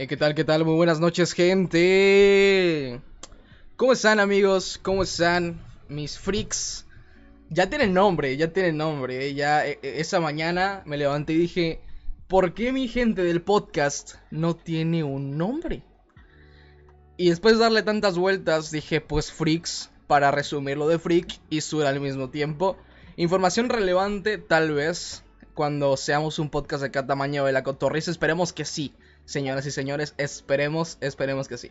Eh, ¿Qué tal? ¿Qué tal? Muy buenas noches, gente. ¿Cómo están, amigos? ¿Cómo están mis freaks? Ya tienen nombre, ya tienen nombre. Ya eh, eh, esa mañana me levanté y dije, ¿por qué mi gente del podcast no tiene un nombre? Y después de darle tantas vueltas, dije, pues freaks, para resumirlo de freak y sur al mismo tiempo. Información relevante, tal vez, cuando seamos un podcast de cada tamaño de la cotorriza. Esperemos que sí, señoras y señores. Esperemos, esperemos que sí.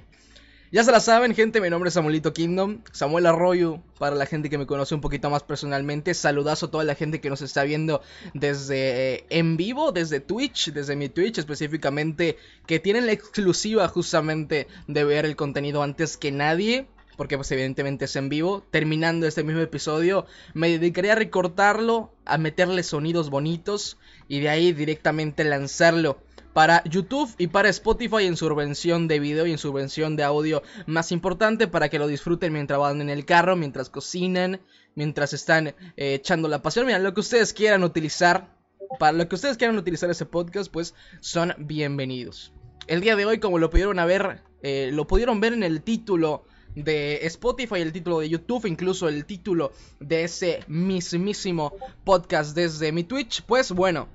Ya se la saben, gente. Mi nombre es Samuelito Kingdom. Samuel Arroyo, para la gente que me conoce un poquito más personalmente. Saludazo a toda la gente que nos está viendo desde eh, en vivo, desde Twitch, desde mi Twitch específicamente, que tienen la exclusiva justamente de ver el contenido antes que nadie porque pues evidentemente es en vivo. Terminando este mismo episodio, me dedicaré a recortarlo, a meterle sonidos bonitos y de ahí directamente lanzarlo para YouTube y para Spotify en su versión de video y en su versión de audio más importante para que lo disfruten mientras van en el carro, mientras cocinan, mientras están eh, echando la pasión. Mira, lo que ustedes quieran utilizar, para lo que ustedes quieran utilizar ese podcast, pues son bienvenidos. El día de hoy, como lo pudieron ver, eh, lo pudieron ver en el título de Spotify, el título de YouTube, incluso el título de ese mismísimo podcast desde mi Twitch, pues bueno,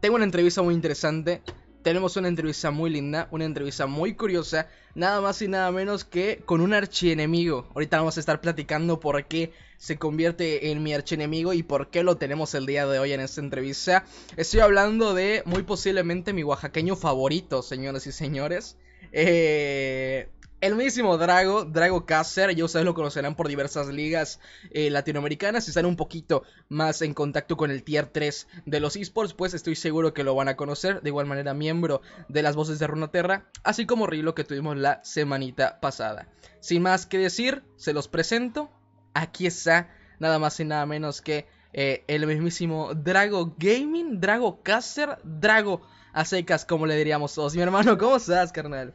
tengo una entrevista muy interesante. Tenemos una entrevista muy linda, una entrevista muy curiosa, nada más y nada menos que con un archienemigo. Ahorita vamos a estar platicando por qué se convierte en mi archienemigo y por qué lo tenemos el día de hoy en esta entrevista. Estoy hablando de muy posiblemente mi oaxaqueño favorito, señoras y señores. Eh, el mismísimo Drago, Drago Cácer, ya ustedes lo conocerán por diversas ligas eh, latinoamericanas. Si están un poquito más en contacto con el tier 3 de los esports, pues estoy seguro que lo van a conocer. De igual manera, miembro de las voces de Runaterra, así como Rilo que tuvimos la semanita pasada. Sin más que decir, se los presento. Aquí está, nada más y nada menos que eh, el mismísimo Drago Gaming, Drago Cácer, Drago a secas, como le diríamos todos. Mi hermano, ¿cómo estás, carnal?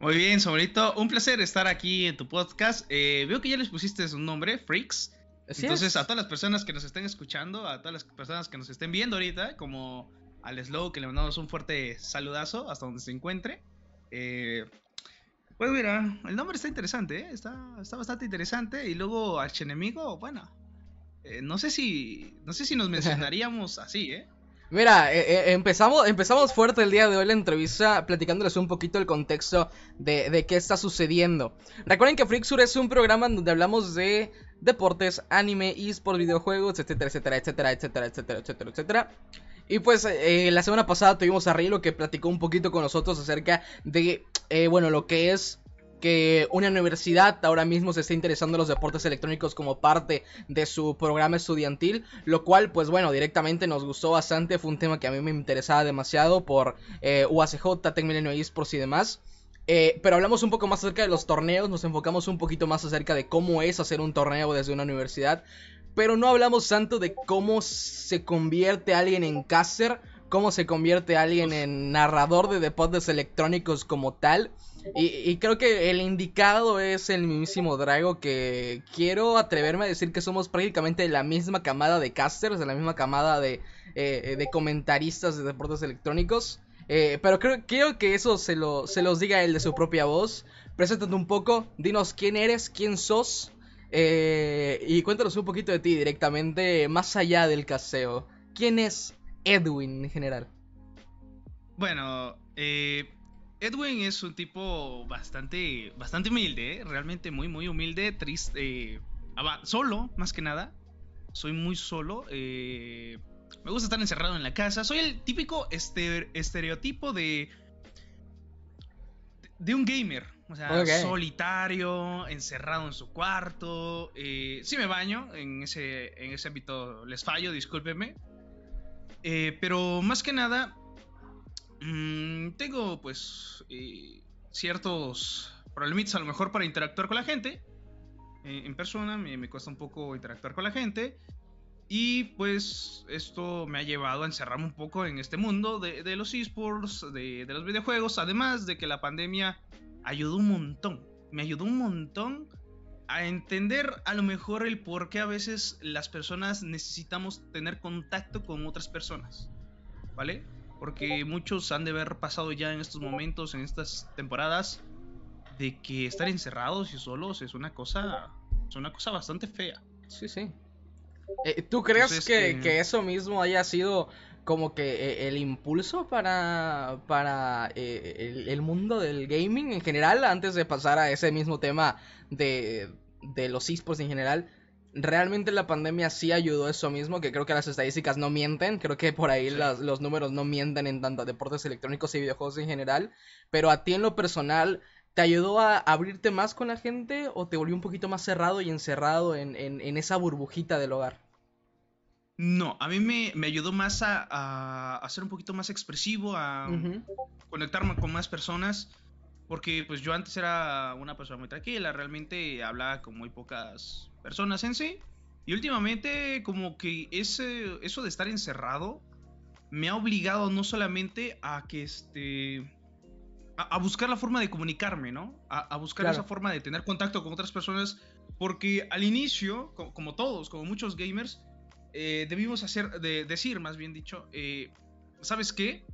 Muy bien, Samuelito. Un placer estar aquí en tu podcast. Eh, veo que ya les pusiste un nombre, Freaks. Así Entonces, es. a todas las personas que nos estén escuchando, a todas las personas que nos estén viendo ahorita, como al Slow, que le mandamos un fuerte saludazo hasta donde se encuentre. Eh, pues mira, el nombre está interesante, ¿eh? está, está bastante interesante. Y luego, archenemigo, bueno, eh, no sé si no sé si nos mencionaríamos así, ¿eh? Mira, eh, eh, empezamos, empezamos fuerte el día de hoy la entrevista platicándoles un poquito el contexto de, de qué está sucediendo. Recuerden que Freaksur es un programa donde hablamos de deportes, anime, esports, videojuegos, etcétera, etcétera, etcétera, etcétera, etcétera, etcétera, etcétera. Y pues eh, la semana pasada tuvimos a Rilo que platicó un poquito con nosotros acerca de, eh, bueno, lo que es que una universidad ahora mismo se está interesando en los deportes electrónicos como parte de su programa estudiantil, lo cual pues bueno, directamente nos gustó bastante, fue un tema que a mí me interesaba demasiado por eh, UACJ, Tech Milenio Esports y demás. Eh, pero hablamos un poco más acerca de los torneos, nos enfocamos un poquito más acerca de cómo es hacer un torneo desde una universidad, pero no hablamos tanto de cómo se convierte alguien en caster, cómo se convierte alguien en narrador de deportes electrónicos como tal. Y, creo que el indicado es el mismísimo Drago que quiero atreverme a decir que somos prácticamente de la misma camada de casters, de la misma camada de, eh, de comentaristas de deportes electrónicos. Eh, pero creo, quiero que eso se, lo, se los diga él de su propia voz. Preséntate un poco, dinos quién eres, quién sos. Eh, y cuéntanos un poquito de ti directamente, más allá del caseo. ¿Quién es Edwin en general? Bueno, eh, Edwin es un tipo bastante, bastante humilde, ¿eh? realmente muy, muy humilde, triste, eh, solo, más que nada. Soy muy solo. Eh, me gusta estar encerrado en la casa. Soy el típico este, estereotipo de, de un gamer. O sea, okay. solitario, encerrado en su cuarto. Eh, sí me baño, en ese, en ese ámbito les fallo, discúlpenme. Eh, pero más que nada, mmm, tengo pues eh, ciertos problemitas a lo mejor para interactuar con la gente. Eh, en persona me, me, cuesta un poco interactuar con la gente. Y pues esto me ha llevado a encerrarme un poco en este mundo de, de los esports, de, de los videojuegos. Además de que la pandemia ayudó un montón. Me ayudó un montón a entender a lo mejor el por qué a veces las personas necesitamos tener contacto con otras personas. ¿Vale? Porque muchos han de haber pasado ya en estos momentos, en estas temporadas, de que estar encerrados y solos es una cosa, es una cosa bastante fea. Sí, sí. Eh, ¿Tú crees que, eh, que, eso mismo haya sido como que eh, el impulso para, para el, mundo del gaming en general, antes de pasar a ese mismo tema de, de los esports en general? Realmente la pandemia sí ayudó a eso mismo, que creo que las estadísticas no mienten, creo que por ahí los números no mienten en tanto deportes electrónicos y videojuegos en general, pero a ti en lo personal, ¿te ayudó a abrirte más con la gente o te volvió un poquito más cerrado y encerrado en, esa burbujita del hogar? No, a mí me, ayudó más a, a, ser un poquito más expresivo, a conectarme con más personas. Porque pues yo antes era una persona muy tranquila, realmente hablaba con muy pocas personas en sí. Y últimamente como que ese, eso de estar encerrado me ha obligado no solamente a que este... A, buscar la forma de comunicarme, ¿no? A, buscar esa forma de tener contacto con otras personas. Porque al inicio, como, todos, como muchos gamers, eh, debimos hacer, de, decir, más bien dicho, eh, ¿sabes qué?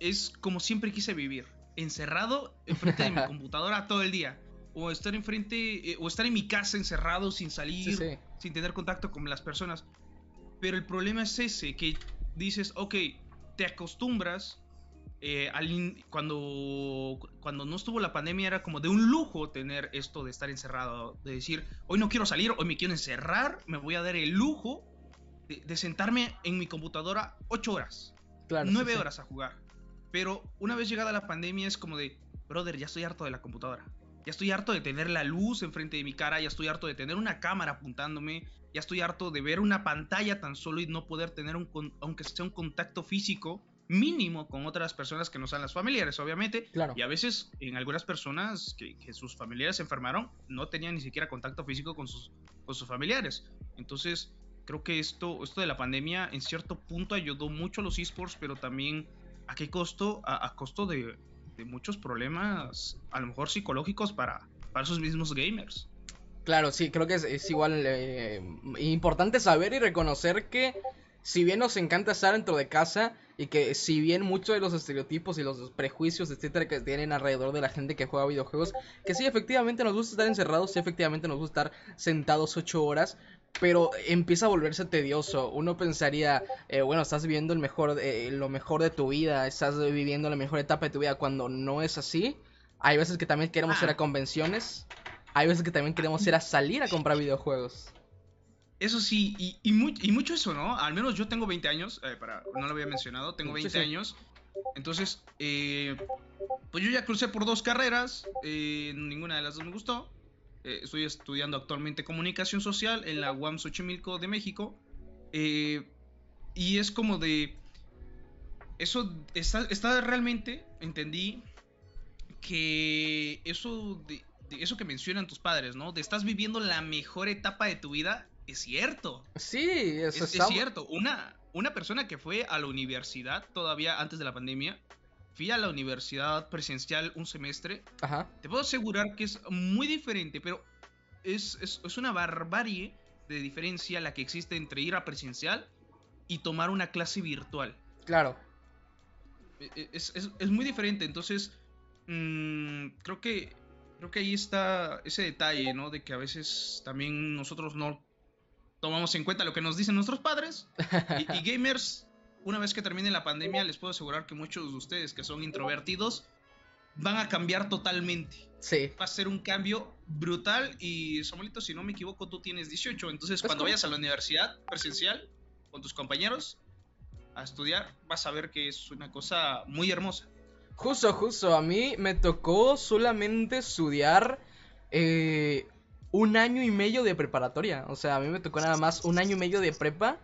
Es como siempre quise vivir encerrado enfrente de mi computadora todo el día. O estar enfrente, eh, o estar en mi casa encerrado sin salir, sin tener contacto con las personas. Pero el problema es ese, que dices, ok, te acostumbras. Eh, cuando, cuando no estuvo la pandemia era como de un lujo tener esto de estar encerrado, de decir, hoy no quiero salir, hoy me quiero encerrar, me voy a dar el lujo de, sentarme en mi computadora ocho horas, claro, nueve horas a jugar. Pero una vez llegada la pandemia es como de, brother, ya estoy harto de la computadora. Ya estoy harto de tener la luz enfrente de mi cara, ya estoy harto de tener una cámara apuntándome, ya estoy harto de ver una pantalla tan solo y no poder tener un, aunque sea un contacto físico mínimo con otras personas que no sean las familiares, obviamente. Claro. Y a veces en algunas personas que, sus familiares se enfermaron no tenían ni siquiera contacto físico con sus, con sus familiares. Entonces, creo que esto, esto de la pandemia en cierto punto ayudó mucho a los esports, pero también ¿A qué costo? A, costo de, muchos problemas, a lo mejor psicológicos para, para esos mismos gamers. Claro, sí, creo que es, igual eh, importante saber y reconocer que si bien nos encanta estar dentro de casa y que si bien muchos de los estereotipos y los prejuicios, etcétera, que tienen alrededor de la gente que juega videojuegos, que sí, efectivamente nos gusta estar encerrados, sí, efectivamente nos gusta estar sentados ocho horas, pero empieza a volverse tedioso. Uno pensaría, eh, bueno, estás viviendo el mejor, eh, lo mejor de tu vida, estás viviendo la mejor etapa de tu vida cuando no es así. Hay veces que también queremos ir a ah. convenciones, hay veces que también queremos ir a salir a comprar videojuegos. Eso sí, y, y, mucho eso, ¿no? Al menos yo tengo 20 años, eh, para, no lo había mencionado, tengo 20 años. Entonces, pues yo ya crucé por dos carreras, ninguna de las dos me gustó. Eh, estoy estudiando actualmente comunicación social en la UAM Xochimilco de México. Eh, y es como de... Eso está, realmente, entendí que eso, de, eso que mencionan tus padres, ¿no? De estás viviendo la mejor etapa de tu vida, es cierto. Sí, eso es, es cierto. Una, una persona que fue a la universidad todavía antes de la pandemia fui a la universidad presencial un semestre, te puedo asegurar que es muy diferente, pero es, es, una barbarie de diferencia la que existe entre ir a presencial y tomar una clase virtual. Claro. E, e, es, muy diferente, entonces mm, creo que creo que ahí está ese detalle, ¿no? De que a veces también nosotros no tomamos en cuenta lo que nos dicen nuestros padres y gamers una vez que termine la pandemia, les puedo asegurar que muchos de ustedes que son introvertidos van a cambiar totalmente. Sí. Va a ser un cambio brutal y Samuelito, si no me equivoco, tú tienes 18, entonces cuando vayas a la universidad presencial con tus compañeros a estudiar, vas a ver que es una cosa muy hermosa. Justo, justo, a mí me tocó solamente estudiar eh, un año y medio de preparatoria, o sea, a mí me tocó nada más un año y medio de prepa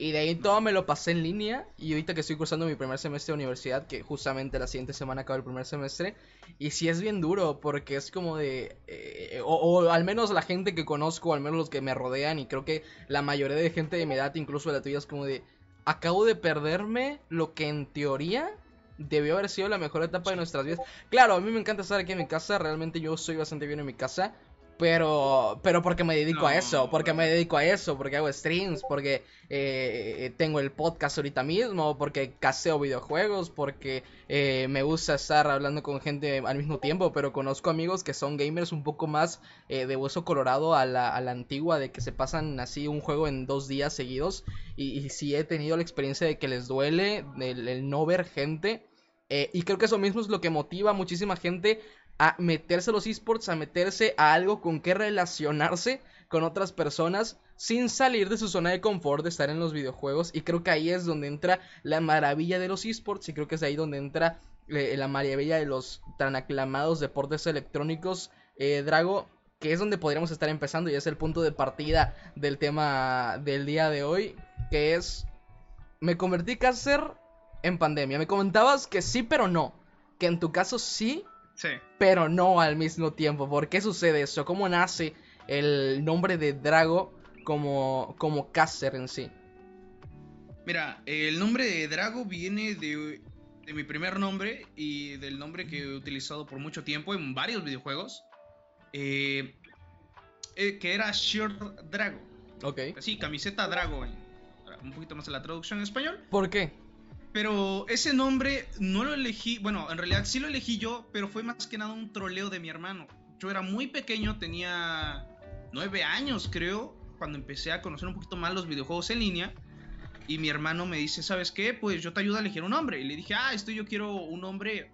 y de ahí todo me lo pasé en línea. Y ahorita que estoy cursando mi primer semestre de universidad, que justamente la siguiente semana acaba el primer semestre. Y sí es bien duro, porque es como de. Eh, o, al menos la gente que conozco, al menos los que me rodean, y creo que la mayoría de gente de mi edad, incluso de la tuya, es como de. Acabo de perderme lo que en teoría debió haber sido la mejor etapa de nuestras vidas. Claro, a mí me encanta estar aquí en mi casa. Realmente yo soy bastante bien en mi casa. Pero, pero porque me dedico a eso, porque me dedico a eso, porque hago streams, porque eh, tengo el podcast ahorita mismo, porque caseo videojuegos, porque eh, me gusta estar hablando con gente al mismo tiempo, pero conozco amigos que son gamers un poco más eh, de hueso colorado a la, a la, antigua, de que se pasan así un juego en dos días seguidos, y, y sí he tenido la experiencia de que les duele el, no ver gente. y creo que eso mismo es lo que motiva a muchísima gente a meterse a los esports, a meterse a algo con que relacionarse con otras personas sin salir de su zona de confort de estar en los videojuegos. Y creo que ahí es donde entra la maravilla de los esports y creo que es ahí donde entra eh, la maravilla de los tan aclamados deportes electrónicos. Eh, Drago, que es donde podríamos estar empezando y es el punto de partida del tema del día de hoy, que es, me convertí caster en pandemia. Me comentabas que sí, pero no. Que en tu caso sí, pero no al mismo tiempo. ¿Por qué sucede eso? ¿Cómo nace el nombre de Drago como, como caster en sí? Mira, el nombre de Drago viene de, mi primer nombre y del nombre que he utilizado por mucho tiempo en varios videojuegos. Eh, eh, que era Shirt Drago. Ok. Sí, camiseta Drago. Un poquito más en la traducción en español. ¿Por qué? Pero ese nombre no lo elegí, bueno, en realidad sí lo elegí yo, pero fue más que nada un troleo de mi hermano. Yo era muy pequeño, tenía nueve años creo, cuando empecé a conocer un poquito más los videojuegos en línea. Y mi hermano me dice, ¿sabes qué? Pues yo te ayudo a elegir un nombre. Y le dije, ah, esto yo quiero un nombre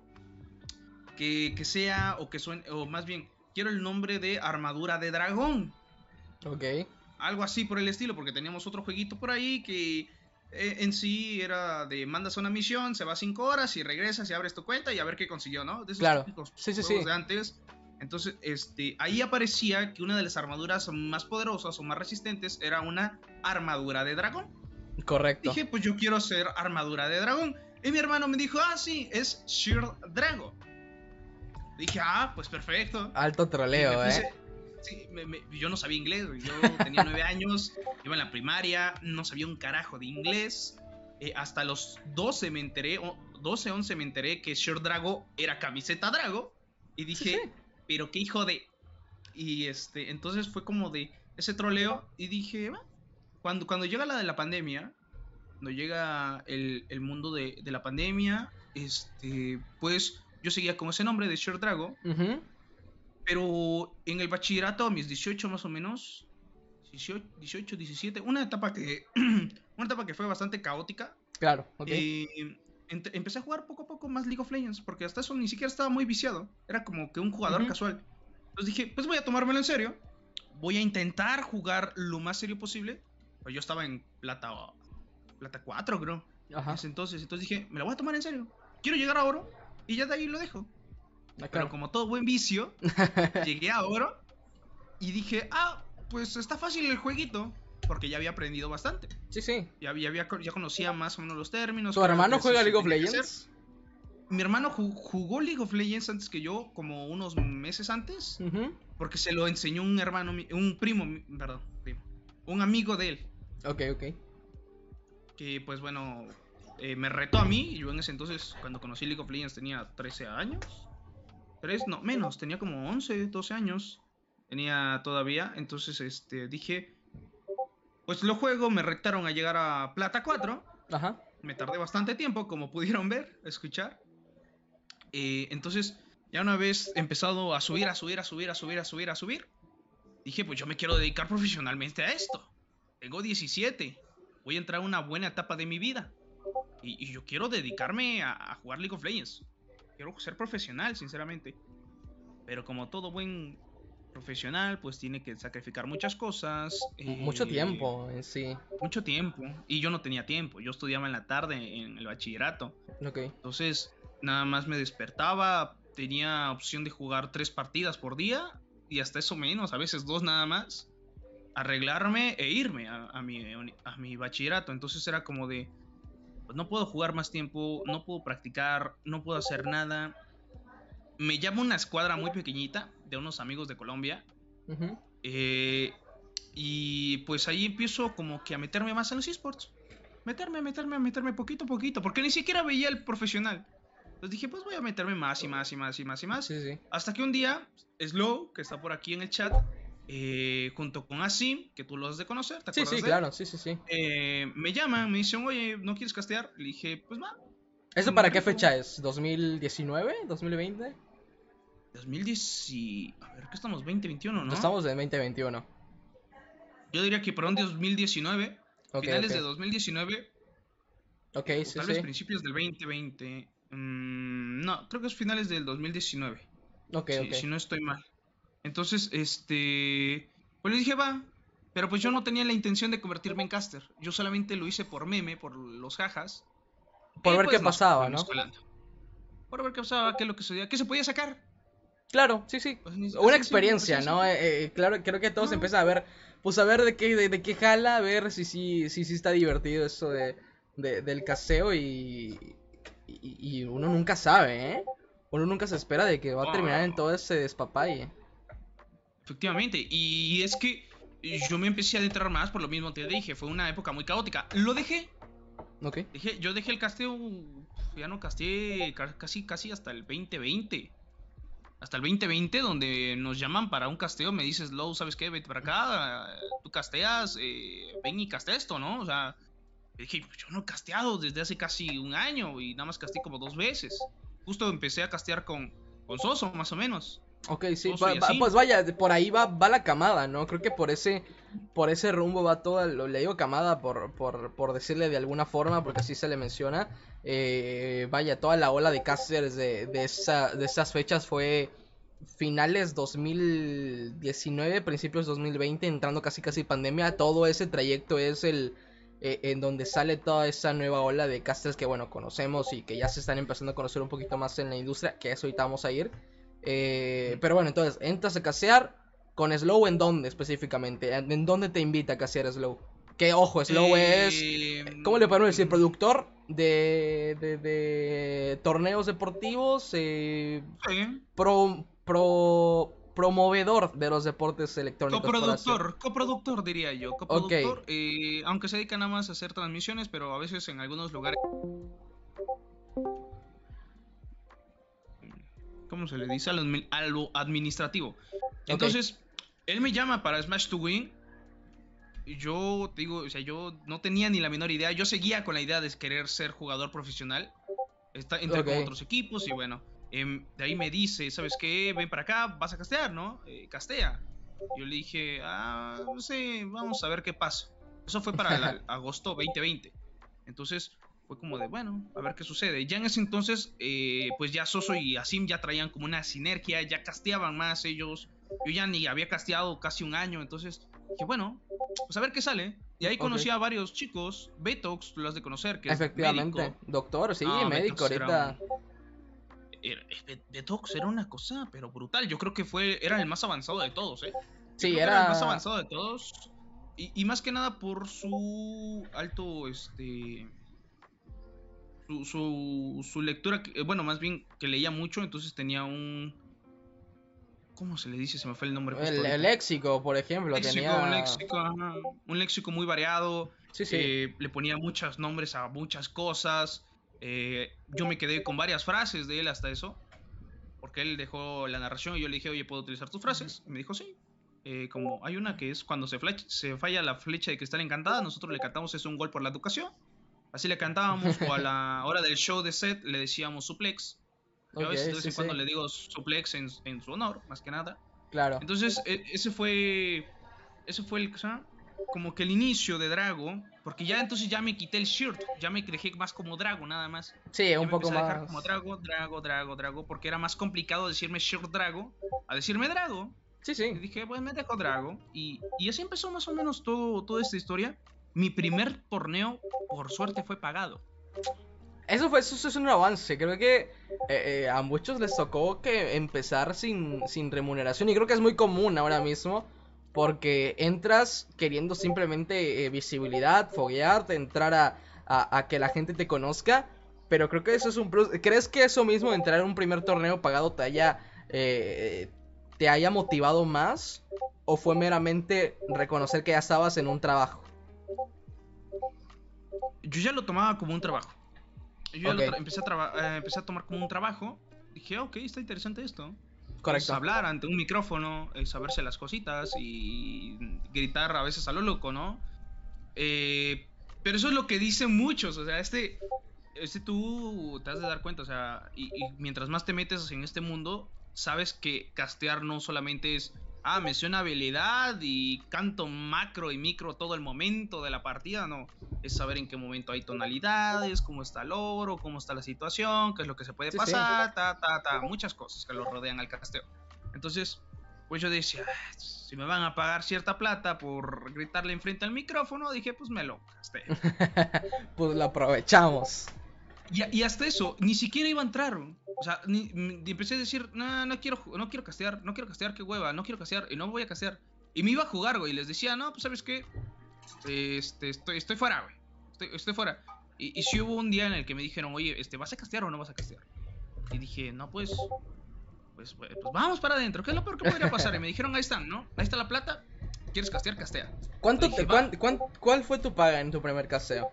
que, que sea, o que suene, o más bien, quiero el nombre de Armadura de Dragón. Ok. Algo así por el estilo, porque teníamos otro jueguito por ahí que en sí era de mandas una misión, se va cinco horas y regresas y abres tu cuenta y a ver qué consiguió, ¿no? De esos claro. Sí, sí, sí. de antes. Entonces, este, ahí aparecía que una de las armaduras más poderosas o más resistentes era una armadura de dragón. Correcto. Dije, pues yo quiero ser armadura de dragón. Y mi hermano me dijo, ah, sí, es Shield Drago. Dije, ah, pues perfecto. Alto troleo, eh yo no sabía inglés, yo tenía nueve años, iba en la primaria, no sabía un carajo de inglés. Eh, hasta los 12 me enteré, 12, 11 me enteré que Shirt Drago era camiseta Drago. Y dije, pero qué hijo de... Y este, entonces fue como de ese troleo y dije, cuando, cuando llega la de la pandemia, cuando llega el, mundo de, la pandemia, este, pues yo seguía con ese nombre de Shirt Drago. Pero en el bachillerato, a mis 18 más o menos, 18, 18 17, una etapa que una etapa que fue bastante caótica. Claro, ok. Eh, empecé a jugar poco a poco más League of Legends, porque hasta eso ni siquiera estaba muy viciado. Era como que un jugador casual. Entonces dije, pues voy a tomármelo en serio. Voy a intentar jugar lo más serio posible. Pues yo estaba en plata, plata 4, creo. Ajá. Entonces, entonces dije, me la voy a tomar en serio. Quiero llegar a oro y ya de ahí lo dejo. Pero como todo buen vicio, llegué a oro y dije, ah, pues está fácil el jueguito. Porque ya había aprendido bastante. Sí, sí. Ya, había, ya conocía más o menos los términos. ¿Tu hermano juega League of Legends? Mi hermano jugó League of Legends antes que yo, como unos meses antes. Porque se lo enseñó un hermano, un primo, perdón, primo, un amigo de él. Ok, ok. Que pues bueno, eh, me retó a mí. Y yo en ese entonces, cuando conocí League of Legends, tenía 13 años no, menos, tenía como 11, 12 años. Tenía todavía, entonces este, dije, pues lo juego, me retaron a llegar a Plata 4. Ajá. Me tardé bastante tiempo, como pudieron ver, escuchar. Eh, entonces, ya una vez empezado a subir, a subir, a subir, a subir, a subir, a subir, dije, pues yo me quiero dedicar profesionalmente a esto. Tengo 17, voy a entrar a una buena etapa de mi vida. Y, yo quiero dedicarme a, a, jugar League of Legends quiero ser profesional, sinceramente. Pero como todo buen profesional, pues tiene que sacrificar muchas cosas. mucho eh, tiempo en sí. Mucho tiempo. Y yo no tenía tiempo. Yo estudiaba en la tarde en el bachillerato. Ok. Entonces, nada más me despertaba. Tenía opción de jugar tres partidas por día. Y hasta eso menos, a veces dos nada más. Arreglarme e irme a, mi, a mi bachillerato. Entonces era como de pues no puedo jugar más tiempo, no puedo practicar, no puedo hacer nada. Me llamo una escuadra muy pequeñita de unos amigos de Colombia. Eh, y pues ahí empiezo como que a meterme más en los esports. Meterme, meterme, meterme poquito a poquito. Porque ni siquiera veía el profesional. Entonces dije, pues voy a meterme más y más y más y más y más. Hasta que un día, Slow, que está por aquí en el chat, eh, junto con Asim, que tú lo has de conocer, ¿te acuerdas? Sí, sí, claro, sí, sí, sí. Eh, me llaman, me dicen, oye, ¿no quieres castear? Le dije, pues va. ¿Eso para qué fecha es? ¿2019? ¿2020? 2010. A ver, ¿qué estamos? 2021, ¿no? Estamos en 2021. Yo diría que por un 2019. finales de 2019. Ok, o Tal vez principios del 2020. Mm, no, creo que es finales del 2019. Ok, ok. Si no estoy mal. Entonces, este. Pues le dije, va. Pero pues yo no tenía la intención de convertirme en caster. Yo solamente lo hice por meme, por los jajas. Por ver pues, qué pasaba, ¿no? Por ver qué pasaba, qué es lo que sucedía, qué se podía sacar. Claro, sí, sí. Pues, Una experiencia, ¿no? Eh, eh, claro, creo que todos empiezan a ver, pues a ver de qué, de, qué jala, a ver si sí si, si, está divertido eso de, del caseo y, y, uno nunca sabe, ¿eh? Uno nunca se espera de que va a terminar en todo ese despapalle. Efectivamente, y es que yo me empecé a adentrar más por lo mismo que te dije, fue una época muy caótica. Lo dejé. Ok. Dejé, yo dejé el casteo, ya no casteé casi, casi hasta el 2020. Hasta el 2020, donde nos llaman para un casteo, me dices, Low, ¿sabes qué? Vete para acá, tú casteas, eh, ven y castea esto, ¿no? O sea, dije, yo no he casteado desde hace casi un año y nada más casteé como dos veces. Justo empecé a castear con, con Soso, más o menos. Ok, sí, pues vaya, por ahí va, va la camada, ¿no? Creo que por ese, por ese rumbo va toda, lo, le digo camada por, por, por decirle de alguna forma, porque así se le menciona. Eh, vaya, toda la ola de casters de, de, esa, de esas fechas fue finales 2019, principios 2020, entrando casi casi pandemia. Todo ese trayecto es el eh, en donde sale toda esa nueva ola de casters que, bueno, conocemos y que ya se están empezando a conocer un poquito más en la industria, que eso ahorita vamos a ir. Eh, pero bueno, entonces, entras a casear con Slow en dónde específicamente? ¿En dónde te invita a casear Slow? Que ojo, Slow es. ¿Cómo le podemos decir? Productor de, de, torneos deportivos. Eh, pro, pro, promovedor de los deportes electrónicos. Coproductor, coproductor diría yo. Coproductor, eh, aunque se dedica nada más a hacer transmisiones, pero a veces en algunos lugares ¿cómo se le dice? A lo, administrativo. Entonces, él me llama para Smash to Win. Yo digo, o sea, yo no tenía ni la menor idea. Yo seguía con la idea de querer ser jugador profesional. Está, entré con otros equipos y bueno. Em, de ahí me dice, ¿sabes qué? Ven para acá, vas a castear, ¿no? Eh, castea. Yo le dije, ah, no sé, vamos a ver qué pasa. Eso fue para el agosto 2020. Entonces, fue como de, bueno, a ver qué sucede. Ya en ese entonces, eh, pues ya Soso y Asim ya traían como una sinergia, ya casteaban más ellos. Yo ya ni había casteado casi un año, entonces dije, bueno, pues a ver qué sale. Y ahí conocí a varios chicos, Betox, tú lo has de conocer, que Efectivamente, doctor, sí, médico ahorita. Betox era una cosa, pero brutal. Yo creo que fue, era el más avanzado de todos, ¿eh? Sí, era... el más avanzado de todos. Y, y, más que nada por su alto, este su, su, lectura, eh, bueno, más bien que leía mucho, entonces tenía un... ¿Cómo se le dice? Se me fue el nombre. El, léxico, por ejemplo. tenía... un, léxico un léxico muy variado. Sí, sí. Eh, le ponía muchos nombres a muchas cosas. Eh, yo me quedé con varias frases de él hasta eso. Porque él dejó la narración y yo le dije, oye, ¿puedo utilizar tus frases? Y me dijo, sí. como hay una que es cuando se, se falla la flecha de cristal encantada, nosotros le cantamos es un gol por la educación. Así le cantábamos, o a la hora del show de set le decíamos suplex. Yo de vez en cuando le digo suplex en, su honor, más que nada. Claro. Entonces, e, ese fue. Ese fue el. Como que el inicio de Drago. Porque ya entonces ya me quité el shirt. Ya me dejé más como Drago, nada más. Sí, un poco más. como Drago, Drago, Drago, Drago. Porque era más complicado decirme shirt Drago a decirme Drago. Sí, sí. Y dije, pues me dejo Drago. Y, y así empezó más o menos todo, toda esta historia mi primer torneo, por suerte, fue pagado. Eso fue, eso, es un avance. Creo que eh, eh, a muchos les tocó que empezar sin, remuneración. Y creo que es muy común ahora mismo. Porque entras queriendo simplemente eh, visibilidad, foguearte, entrar a, que la gente te conozca. Pero creo que eso es un plus. ¿Crees que eso mismo, entrar en un primer torneo pagado, te haya, te haya motivado más? ¿O fue meramente reconocer que ya estabas en un trabajo? Yo ya lo tomaba como un trabajo. Yo ya lo empecé, a eh, empecé a tomar como un trabajo. Dije, ok, está interesante esto. Correcto. Es hablar ante un micrófono, es saberse las cositas y gritar a veces a lo loco, ¿no? Eh, pero eso es lo que dicen muchos, o sea, este, este tú te has de dar cuenta, o sea, y, mientras más te metes en este mundo, sabes que castear no solamente es, ah, me una habilidad y canto macro y micro todo el momento de la partida, no, es saber en qué momento hay tonalidades, cómo está el oro, cómo está la situación, qué es lo que se puede pasar, ta, ta, ta, muchas cosas que lo rodean al casteo. Entonces, pues yo decía, si me van a pagar cierta plata por gritarle enfrente al micrófono, dije, pues me lo casteo. pues lo aprovechamos. Y, hasta eso, ni siquiera iba a entrar. O sea, ni, empecé a decir, no, no quiero, no quiero castear, no quiero castear, qué hueva, no quiero castear, y no voy a castear. Y me iba a jugar, güey, y les decía, no, pues sabes qué, este, estoy, estoy fuera, güey, estoy, estoy fuera. Y, y si hubo un día en el que me dijeron, oye, este, ¿vas a castear o no vas a castear? Y dije, no, pues, pues, pues, pues vamos para adentro, ¿qué es lo peor que podría pasar? Y me dijeron, ahí están, ¿no? Ahí está la plata, ¿quieres castear? Castea. ¿Cuánto te, ¿Cuál fue tu paga en tu primer casteo?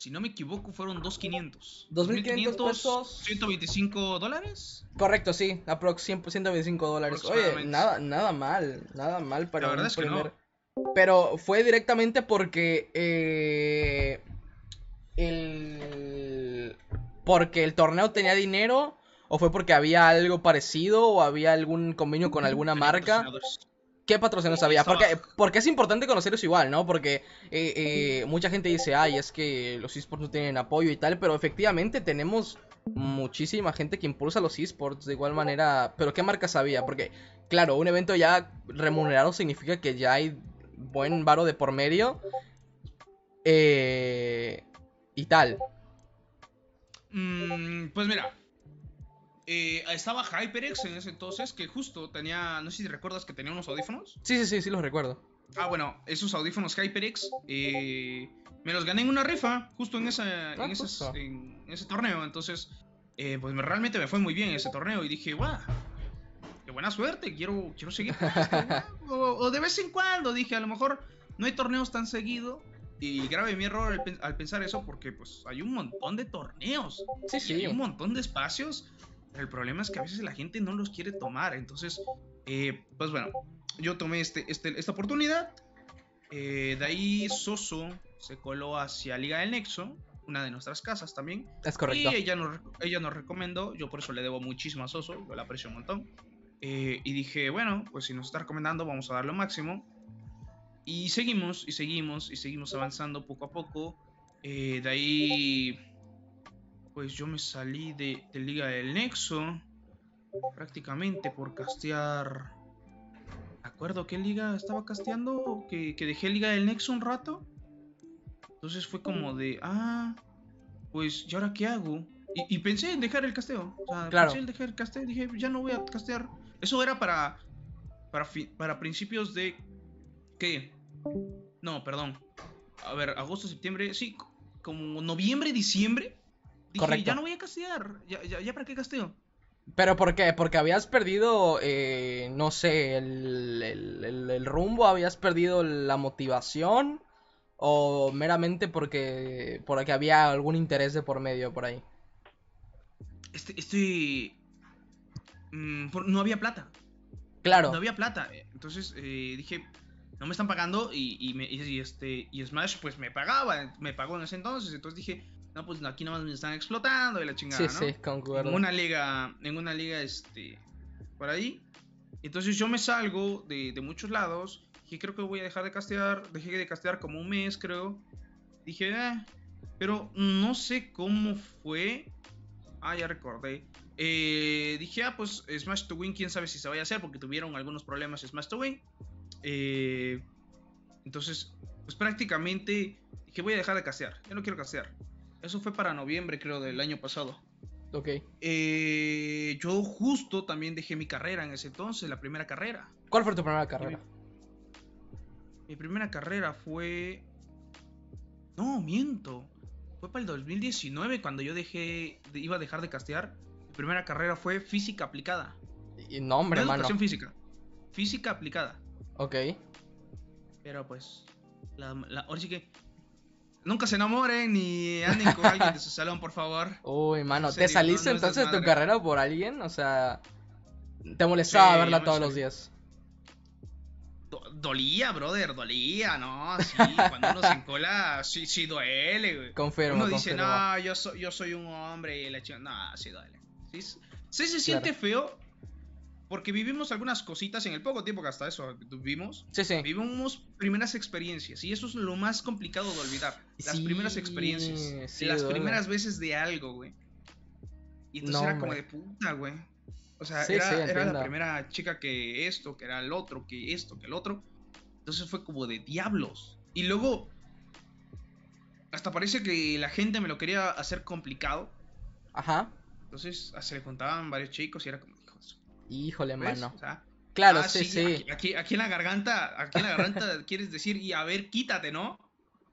Si no me equivoco, fueron 2.500. 2.500 pesos. 125 dólares. Correcto, sí, aprox 125 dólares. Oye, nada, nada mal, nada mal para La primer... Pero fue directamente porque eh, el porque el torneo tenía dinero o fue porque había algo parecido o había algún convenio con alguna marca. ¿Qué patrocinadores había? Porque, porque es importante conocerlos igual, ¿no? Porque eh, eh, mucha gente dice, ay, es que los esports no tienen apoyo y tal, pero efectivamente tenemos muchísima gente que impulsa los esports de igual manera. Pero ¿qué marcas había? Porque, claro, un evento ya remunerado significa que ya hay buen varo de por medio. Eh, y tal. Mm, pues mira, eh, estaba HyperX en ese entonces, que justo tenía, no sé si recuerdas que tenía unos audífonos. Sí, sí, sí, sí los recuerdo. Ah, bueno, esos audífonos HyperX eh, me los gané en una rifa, justo en, esa, en, ese, torneo. Entonces, eh, pues realmente me fue muy bien ese torneo y dije, guau, qué buena suerte, quiero, quiero seguir. o, o, de vez en cuando, dije, a lo mejor no hay torneos tan seguido. Y grave mi error al, pensar eso porque pues hay un montón de torneos. Sí, sí. hay un montón de espacios el problema es que a veces la gente no los quiere tomar. Entonces, eh, pues bueno, yo tomé este, este esta oportunidad. Eh, de ahí Soso se coló hacia Liga del Nexo, una de nuestras casas también. Es correcto. Y ella nos, ella nos recomendó, yo por eso le debo muchísimo a Soso, yo la aprecio un montón. Eh, y dije, bueno, pues si nos está recomendando, vamos a dar lo máximo. Y seguimos, y seguimos, y seguimos avanzando poco a poco. de ahí pues yo me salí de, Liga del Nexo prácticamente por castear. ¿Me acuerdo qué liga estaba casteando? Que, dejé Liga del Nexo un rato. Entonces fue como de, ah, pues, ¿y ahora qué hago? Y, pensé en dejar el casteo. O sea, pensé en dejar el casteo. Dije, ya no voy a castear. Eso era para, para, para principios de, ¿qué? No, perdón. A ver, agosto, septiembre, sí, como noviembre, diciembre Dije, ya no voy a castear. Ya, ya, para qué casteo. ¿Pero por qué? ¿Porque habías perdido, eh, no sé, el, el, rumbo? ¿Habías perdido la motivación? ¿O meramente porque, porque había algún interés de por medio por ahí? Estoy... estoy... Mm, no había plata. Claro. No había plata. Entonces eh, dije, no me están pagando y, y, este, y Smash pues me pagaba, me pagó en ese entonces. Entonces dije, no, pues aquí nomás me están explotando y la chingada, sí, Sí, concuerdo. En una liga, en una liga, este, por ahí. Entonces yo me salgo de, de muchos lados. Dije, creo que voy a dejar de castear. Dejé de castear como un mes, creo. Dije, eh, pero no sé cómo fue. Ah, ya recordé. Eh, dije, ah, pues Smash to Win, quién sabe si se vaya a hacer, porque tuvieron algunos problemas Smash to Win. Eh, entonces, pues prácticamente dije, voy a dejar de castear. Yo no quiero castear. Eso fue para noviembre, creo, del año pasado. Ok. Eh, yo justo también dejé mi carrera en ese entonces, la primera carrera. ¿Cuál fue tu primera carrera? Mi, primera carrera fue... No, miento. Fue para el 2019 cuando yo dejé, iba a dejar de castear. Mi primera carrera fue física aplicada. Y no, educación física. Física aplicada. Ok. Pero pues, ahora sí que Nunca se enamoren ni anden con alguien de su salón, por favor. Uy, mano, ¿te saliste entonces de tu carrera por alguien? O sea. Te molestaba verla todos los días. Dolía, brother, dolía, ¿no? Sí, cuando uno se encola, sí, sí duele, güey. Confirmo, Uno dice, no, yo, soy yo soy un hombre y la chica, no, sí duele. Sí, sí se siente feo porque vivimos algunas cositas en el poco tiempo que hasta eso vivimos. Sí, sí. Vivimos primeras experiencias y eso es lo más complicado de olvidar. Las primeras experiencias. las primeras veces de algo, güey. Y entonces era como de puta, güey. O sea, era, la primera chica que esto, que era el otro, que esto, que el otro. Entonces fue como de diablos. Y luego, hasta parece que la gente me lo quería hacer complicado. Ajá. Entonces se le juntaban varios chicos y era como, Híjole, mano. claro, ah, sí, sí. Aquí, aquí, en la garganta, aquí en la garganta quieres decir, y a ver, quítate, ¿no?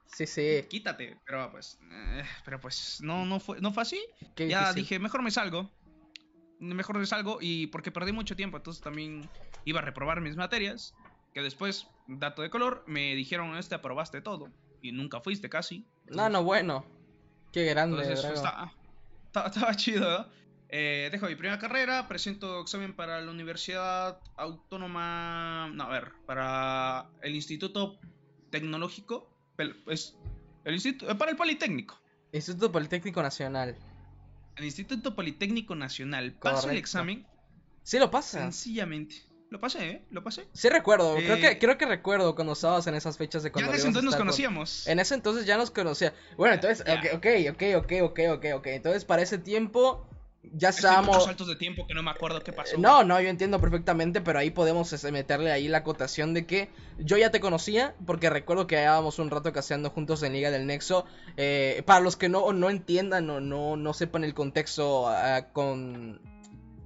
Sí, sí. Quítate. Pero pues, eh, pero pues, no, no fue, no fue así. ya dije, mejor me salgo mejor les salgo y porque perdí mucho tiempo, entonces también iba a reprobar mis materias, que después, dato de color, me dijeron, este aprobaste todo y nunca fuiste casi. no, no, bueno. Qué grande. Entonces, estaba, chido. Eh, dejo mi primera carrera, presento examen para la Universidad Autónoma, no, a ver, para el Instituto Tecnológico, es el instituto, para el Politécnico. Instituto Politécnico Nacional al Instituto Politécnico Nacional. Paso el examen. Sí, lo pasa. Sencillamente. Lo pasé, ¿eh? Lo pasé. Sí recuerdo, creo, que, eh, creo que recuerdo cuando estabas en esas fechas de cuando... Ya en ese entonces nos conocíamos. En ese entonces ya nos conocía. Bueno, entonces, ok, ok, ok, ok, ok, ok, ok. Entonces para ese tiempo ya estábamos. saltos de tiempo que no me acuerdo qué pasó. No, no, yo entiendo perfectamente, pero ahí podemos este, meterle ahí la acotación de que yo ya te conocía, porque recuerdo que llevábamos un rato caseando juntos en Liga del Nexo. Eh, para los que no, no entiendan o no, no sepan el contexto ah, con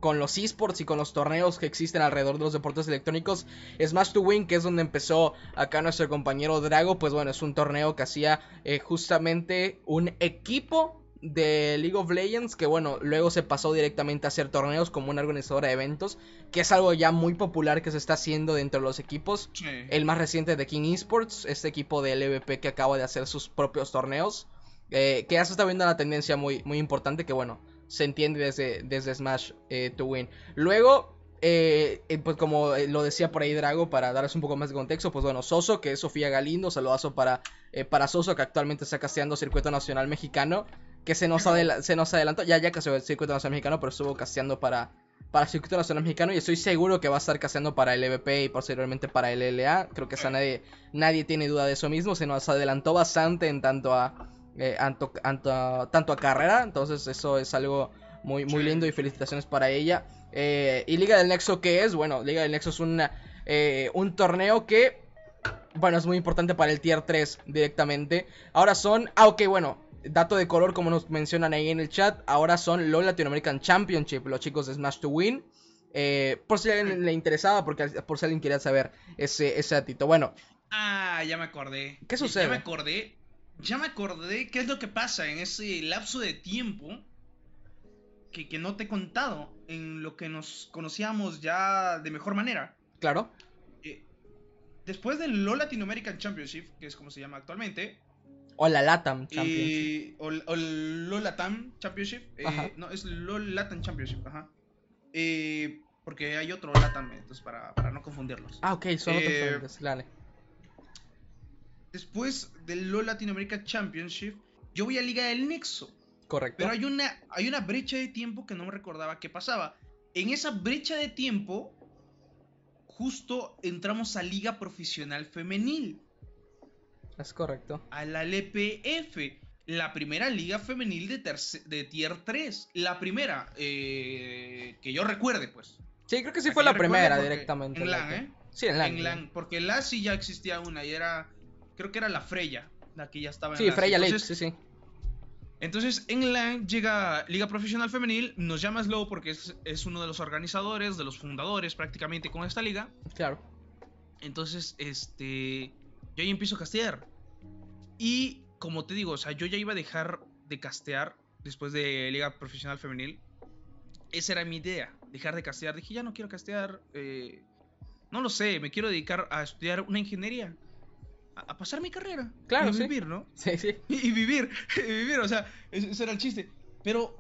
con los esports y con los torneos que existen alrededor de los deportes electrónicos. Smash to Win, que es donde empezó acá nuestro compañero Drago, pues bueno, es un torneo que hacía eh, justamente un equipo de League of Legends, que bueno, luego se pasó directamente a hacer torneos como una organizadora de eventos, que es algo ya muy popular que se está haciendo dentro de los equipos. El más reciente de King Esports, este equipo de LVP que acaba de hacer sus propios torneos, eh, que ya se está viendo una tendencia muy, muy importante que bueno, se entiende desde, desde Smash eh, to Win. Luego, eh, pues como lo decía por ahí Drago, para darles un poco más de contexto, pues bueno, Soso, que es Sofía Galindo, saludazo para, para Soso, que actualmente está casteando Circuito Nacional Mexicano que se nos, se nos adelantó, ya ya casi el circuito nacional mexicano, pero estuvo casteando para, para el circuito nacional mexicano y estoy seguro que va a estar casteando para el EVP y posteriormente para el LA. Creo que nadie, nadie tiene duda de eso mismo, se nos adelantó bastante en tanto a, eh, tanto, a carrera, entonces eso es algo muy, muy lindo y felicitaciones para ella. Eh, y Liga del Nexo, ¿qué es? Bueno, Liga del Nexo es una, eh, un torneo que, bueno, es muy importante para el Tier 3 directamente. Ahora son, ah, ok, bueno, dato de color, como nos mencionan ahí en el chat, ahora son LOL Latin American Championship, los chicos de Smash to Win. Eh, por si a alguien le interesaba, porque por si alguien quería saber ese, ese datito. Bueno. Ah, ya me acordé. ¿Qué sucede? Ya me acordé. Ya me acordé qué es lo que pasa en ese lapso de tiempo que, que no te he contado en lo que nos conocíamos ya de mejor manera. Claro. Eh, después del LOL Latin American Championship, que es como se llama actualmente, o la LATAM Championship. o, o LOL LATAM Championship. Eh, no, es LOL LATAM Championship, ajá. Eh, porque hay otro LATAM, entonces para, para no confundirlos. Ah, ok, eh, diferentes, dale. Después del LOL Latinoamérica Championship, yo voy a Liga del Nexo. Correcto. Pero hay una, hay una brecha de tiempo que no me recordaba qué pasaba. En esa brecha de tiempo, justo entramos a Liga Profesional Femenil. Es correcto. A la LPF, la primera liga femenil de, de Tier 3. La primera, eh, que yo recuerde, pues. Sí, creo que sí fue la primera directamente. En LAN, ¿eh? Sí, en LAN. En LAN, porque en LAN sí ya existía una y era, creo que era la Freya, la que ya estaba en Sí, Freya Entonces, sí, sí. Entonces en LAN llega Liga Profesional Femenil, nos llama Slow porque es, es, uno de los organizadores, de los fundadores prácticamente con esta liga. Claro. Entonces, este, yo ahí empiezo a castear. Y como te digo, o sea, yo ya iba a dejar de castear después de Liga Profesional Femenil. Esa era mi idea, dejar de castear. Dije, ya no quiero castear. Eh, no lo sé, me quiero dedicar a estudiar una ingeniería. A, pasar mi carrera. Claro, y vivir, ¿no? Sí, sí. Y, vivir, y vivir, o sea, ese era el chiste. Pero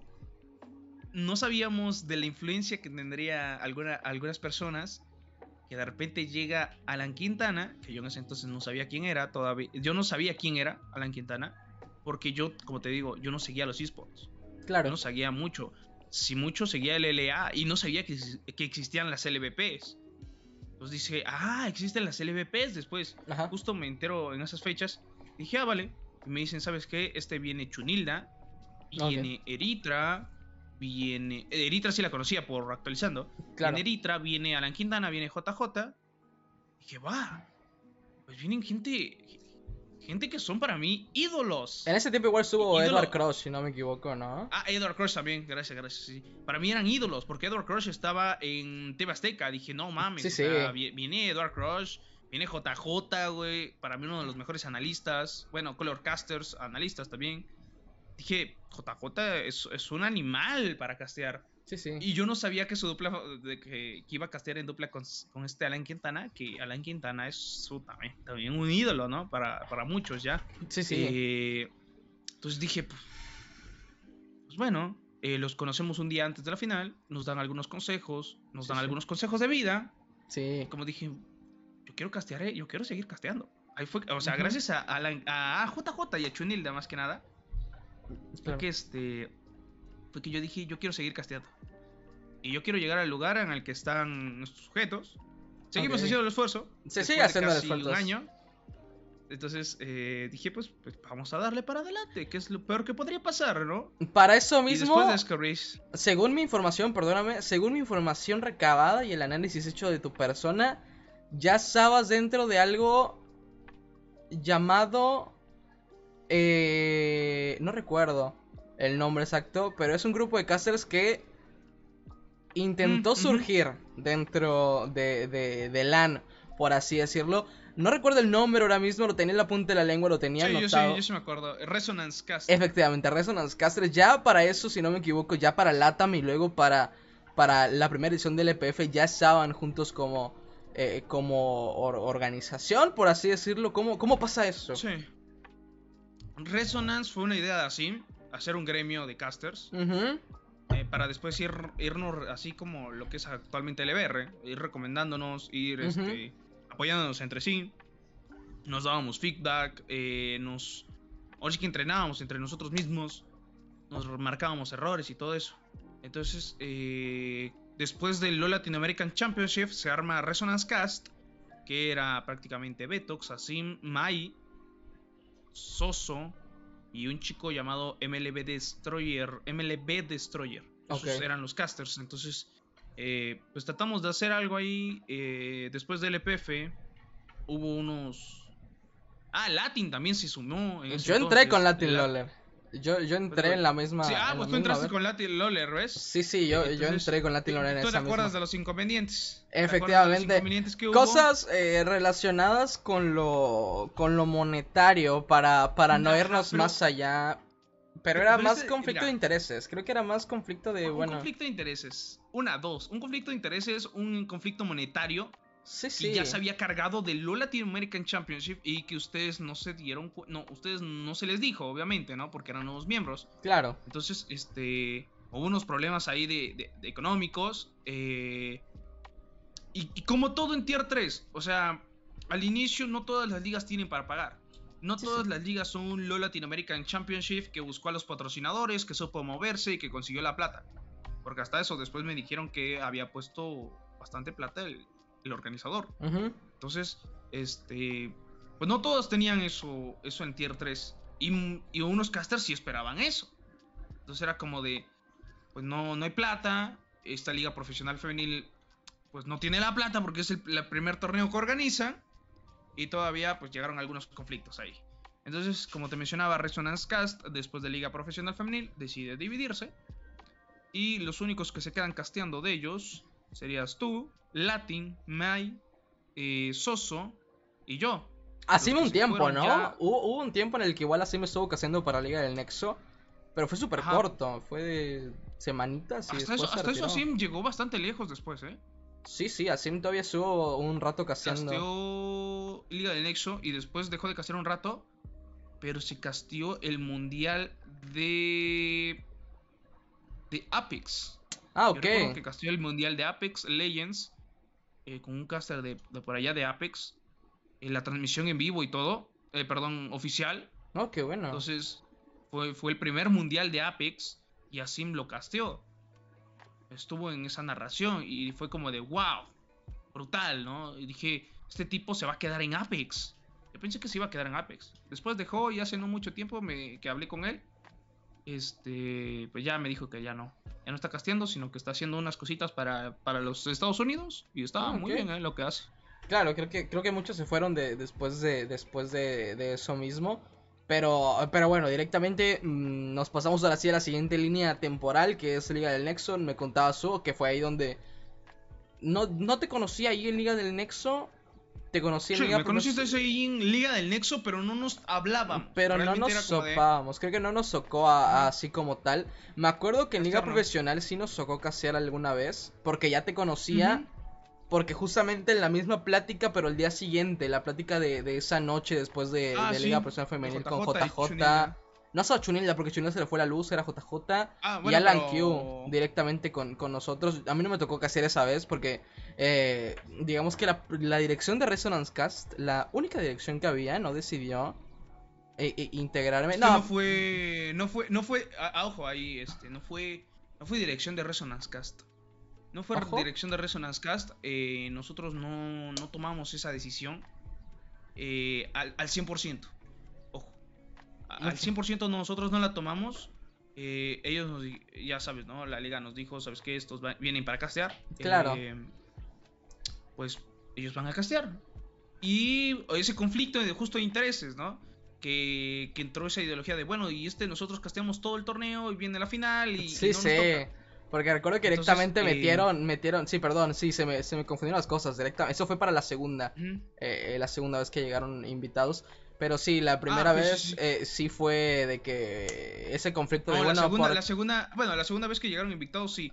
no sabíamos de la influencia que tendría alguna, algunas personas que de repente llega Alan Quintana, que yo en ese entonces no sabía quién era, todavía, yo no sabía quién era Alan Quintana, porque yo, como te digo, yo no seguía los esports. Claro. Yo no seguía mucho. Si mucho seguía el LA y no sabía que, que existían las LVPs. Entonces dice, ah, existen las LVPs. Después, justo me entero en esas fechas. Dije, ah, vale. Y me dicen, ¿sabes qué? Este viene Chunilda, viene Eritra, viene. Eritra sí la conocía por actualizando. Claro. Viene Eritra, viene Alan Quintana, viene JJ. Y dije, va. Pues vienen gente. Gente que son para mí ídolos. En ese tiempo igual estuvo Edward Crush, si no me equivoco, ¿no? Ah, Edward Crush también, gracias, gracias. Sí. Para mí eran ídolos, porque Edward Crush estaba en TV Azteca. Dije, no mames, sí, sí. viene Edward Crush, viene JJ, güey. Para mí uno de los mejores analistas. Bueno, Colorcasters, analistas también dije, JJ es, un animal para castear. Sí, sí. Y yo no sabía que su dupla, de que, iba a castear en dupla con, este Alan Quintana, que Alan Quintana es su, también, un ídolo, ¿no? Para, muchos ya. Sí, sí. Eh, entonces dije, pues, pues bueno, eh, los conocemos un día antes de la final, nos dan algunos consejos, nos dan algunos consejos de vida. Sí. Como dije, yo quiero castear, yo quiero seguir casteando. Ahí fue, o sea, gracias a, a, a, JJ y a Chunilda más que nada, fue que este. Fue que yo dije, yo quiero seguir casteando. Y yo quiero llegar al lugar en el que están nuestros sujetos. Seguimos haciendo el esfuerzo. Se sigue haciendo el esfuerzo. un año. Entonces eh, dije, pues, pues, vamos a darle para adelante, que es lo peor que podría pasar, ¿no? Para eso mismo, según mi información, perdóname, según mi información recabada y el análisis hecho de tu persona, ya estabas dentro de algo llamado eh, no recuerdo el nombre exacto, pero es un grupo de casters que intentó mm, surgir dentro de, de, LAN, por así decirlo. No recuerdo el nombre ahora mismo, lo tenía en la punta de la lengua, lo tenía sí, anotado. Yo sí, yo sí me acuerdo. Resonance Casters. Efectivamente, Resonance Casters. Ya para eso, si no me equivoco, ya para LATAM y luego para, para la primera edición del EPF ya estaban juntos como, eh, como organización, por así decirlo. ¿Cómo, ¿Cómo pasa eso? Sí. Resonance fue una idea así, hacer un gremio de casters. Eh, para después ir, irnos así como lo que es actualmente el EBR, ir recomendándonos, ir este, apoyándonos entre sí. Nos dábamos feedback, eh, nos. Ahora sí que entrenábamos entre nosotros mismos, nos marcábamos errores y todo eso. Entonces, eh, después del LoL Latin American Championship se arma Resonance Cast, que era prácticamente Betox, Asim, Mai, Soso y un chico llamado MLB Destroyer. MLB Destroyer. Esos eran los casters. Entonces, eh, pues tratamos de hacer algo ahí. Eh, después del EPF, hubo unos. Ah, Latin también se sumó. Yo entré con Latin Loller. Yo, yo entré en la misma. Sí, ah, pues tú entraste con Latin Loller, ¿ves? Sí, sí, yo, yo entré con Latin Loller en ¿Tú te acuerdas de los inconvenientes? Efectivamente. Cosas eh, relacionadas con lo, con lo monetario para, para no irnos más allá. Pero era más conflicto de intereses. Creo que era más conflicto de. Un conflicto de intereses. Una, dos. Un conflicto de intereses, un conflicto monetario Sí, sí. ya se había cargado del LoL Latin American Championship y que ustedes no se dieron no ustedes no se les dijo obviamente no porque eran nuevos miembros. Claro. Entonces este hubo unos problemas ahí de, económicos eh, y, como todo en tier 3 o sea al inicio no todas las ligas tienen para pagar. No todas las ligas son un LoL Latin American Championship que buscó a los patrocinadores que supo moverse y que consiguió la plata. Porque hasta eso después me dijeron que había puesto bastante plata el, el organizador. Entonces, este, pues no todos tenían eso, eso en tier 3. Y, unos casters sí esperaban eso. Entonces era como de, pues no, no hay plata. Esta liga profesional femenil, pues no tiene la plata porque es el, primer torneo que organiza. Y todavía, pues llegaron algunos conflictos ahí. Entonces, como te mencionaba, Resonance Cast, después de Liga Profesional Femenil, decide dividirse. Y los únicos que se quedan casteando de ellos serías tú, Latin, Mai, eh, Soso y yo. Así un tiempo, ¿no? Hubo, un tiempo en el que igual así me estuvo casando para Liga del Nexo. Pero fue súper corto, fue de semanitas y hasta después eso, Hasta eso Asim llegó bastante lejos después, ¿eh? Sí, sí, Asim todavía estuvo un rato casteando. Casteó Liga del Nexo y después dejó de castear un rato. Pero se casteó el Mundial de de Apex. Ah, ok. que casteó el mundial de Apex Legends eh, con un caster de, por allá de Apex. En la transmisión en vivo y todo. Eh, perdón, oficial. Oh, qué bueno. Entonces, fue, fue el primer mundial de Apex y Asim lo casteó. Estuvo en esa narración y fue como de wow, brutal, ¿no? Y dije, este tipo se va a quedar en Apex. Yo pensé que se iba a quedar en Apex. Después dejó y hace no mucho tiempo me, que hablé con él. Este, pues ya me dijo que ya no. Ya no está casteando, sino que está haciendo unas cositas para, para los Estados Unidos. Y está ah, muy bien ¿eh? lo que hace. Claro, creo que, creo que muchos se fueron de, después, de, después de, de eso mismo. Pero, pero bueno, directamente mm, nos pasamos ahora sí a la siguiente línea temporal, que es Liga del Nexo. Me contaba Su, que fue ahí donde... No, no te conocí ahí en Liga del Nexo, te conocí en Liga me conociste en Liga del Nexo, pero no nos hablaban. Pero no nos sopábamos, creo que no nos socó así como tal. Me acuerdo que en Liga Profesional sí nos socó casear alguna vez, porque ya te conocía. Porque justamente en la misma plática, pero el día siguiente, la plática de, esa noche después de, ah, Liga Profesional Femenil con JJ. No solo Chunilda, porque Chunilda se le fue la luz, era JJ. Ah, y Alan Q directamente con, nosotros. A mí no me tocó que hacer esa vez porque, eh, digamos que la, dirección de Resonance Cast, la única dirección que había, no decidió eh, eh, integrarme. No. fue, no fue, no fue, ojo ahí, este, no fue, no fue dirección de Resonance Cast. No fue dirección de Resonance Cast. nosotros no, no tomamos esa decisión al, al 100% al 100% nosotros no la tomamos. Eh, ellos nos, ya sabes, ¿no? La liga nos dijo, ¿sabes qué? Estos vienen para castear. Claro. Eh, pues ellos van a castear. Y ese conflicto de justo de intereses, ¿no? Que, que, entró esa ideología de, bueno, y este nosotros casteamos todo el torneo y viene la final y... Sí, sí. Porque recuerdo que directamente eh, metieron, metieron, sí, perdón, sí, se me, se me confundieron las cosas. Directamente, eso fue para la segunda, la segunda vez que llegaron invitados. Pero sí, la primera ah, vez eh, sí, fue de que ese conflicto de la segunda, la segunda, bueno, la segunda vez que llegaron invitados sí.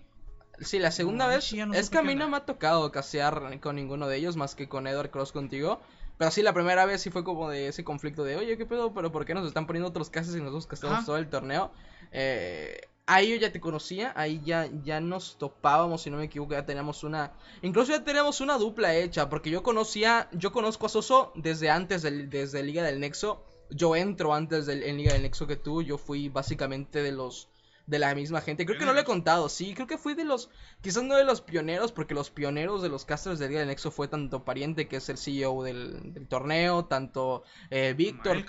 Sí, la segunda vez es que a mí no me ha tocado casear con ninguno de ellos más que con Edward Cross contigo. Pero sí, la primera vez sí fue como de ese conflicto de, oye, ¿qué pedo? ¿Pero por qué nos están poniendo otros cases y nosotros casteamos todo el torneo? Eh, ahí yo ya te conocía, ahí ya, ya nos topábamos, si no me equivoco, ya teníamos una, incluso ya teníamos una dupla hecha, porque yo conocía, yo conozco a Soso desde antes, del, desde Liga del Nexo, yo entro antes del, en Liga del Nexo que tú, yo fui básicamente de los, de la misma gente, creo que no lo he contado, sí, creo que fui de los, quizás no de los pioneros, porque los pioneros de los casters de Liga del Nexo fue tanto Pariente, que es el CEO del, torneo, tanto eh, Víctor,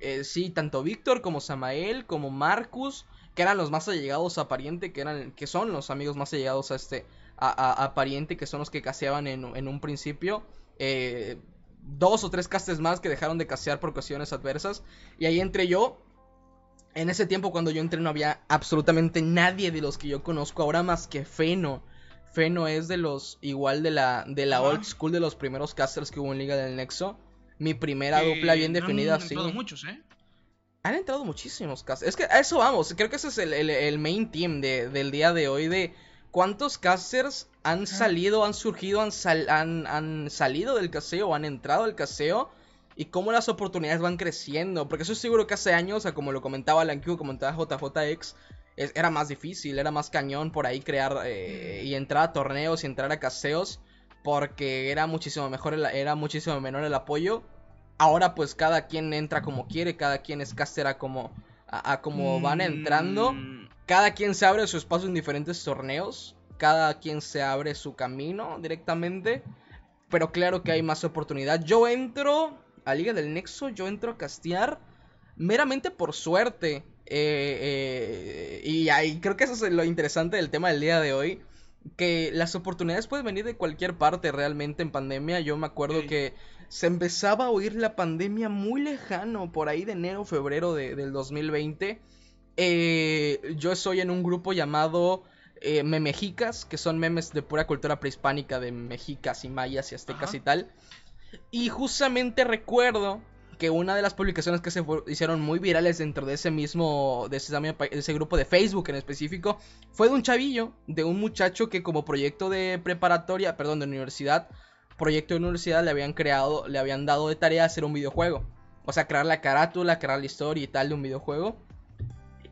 eh, sí, tanto Víctor como Samael, como Marcus, que eran los más allegados a Pariente, que, eran, que son los amigos más allegados a este, a, Pariente, que son los que caseaban en, en un principio. Eh, dos o tres castes más que dejaron de casear por cuestiones adversas. Y ahí entré yo. En ese tiempo cuando yo entré no había absolutamente nadie de los que yo conozco ahora más que Feno. Feno es de los, igual de la, de la old school de los primeros casters que hubo en Liga del Nexo. Mi primera dupla bien definida, sí. muchos, ¿eh? Han entrado muchísimos casters. Es que a eso vamos. Creo que ese es el, main team de, del día de hoy. De cuántos casters han salido, han surgido, han, han, salido del caseo o han entrado al caseo. Y cómo las oportunidades van creciendo. Porque eso es seguro que hace años, o como lo comentaba Lankiu, comentaba JJX, era más difícil, era más cañón por ahí crear eh, y entrar a torneos y entrar a caseos. Porque era muchísimo mejor, era muchísimo menor el apoyo ahora pues cada quien entra como quiere, cada quien es caster a como, a, como van entrando, mm. cada quien se abre su espacio en diferentes torneos, cada quien se abre su camino directamente, pero claro que hay más oportunidad. Yo entro a Liga del Nexo, yo entro a castear meramente por suerte. Eh, eh, y ahí creo que eso es lo interesante del tema del día de hoy. Que las oportunidades pueden venir de cualquier parte realmente en pandemia. Yo me acuerdo que se empezaba a oír la pandemia muy lejano, por ahí de enero, febrero de, del 2020. Eh, yo soy en un grupo llamado eh, Memejicas, que son memes de pura cultura prehispánica de mexicas y mayas y aztecas y tal. Y justamente recuerdo que una de las publicaciones que se hicieron muy virales dentro de ese mismo, de ese, grupo de Facebook en específico, fue de un chavillo, de un muchacho que como proyecto de preparatoria, perdón, de universidad, proyecto de universidad le habían creado, le habían dado de tarea hacer un videojuego. O sea, crear la carátula, crear la historia y tal de un videojuego.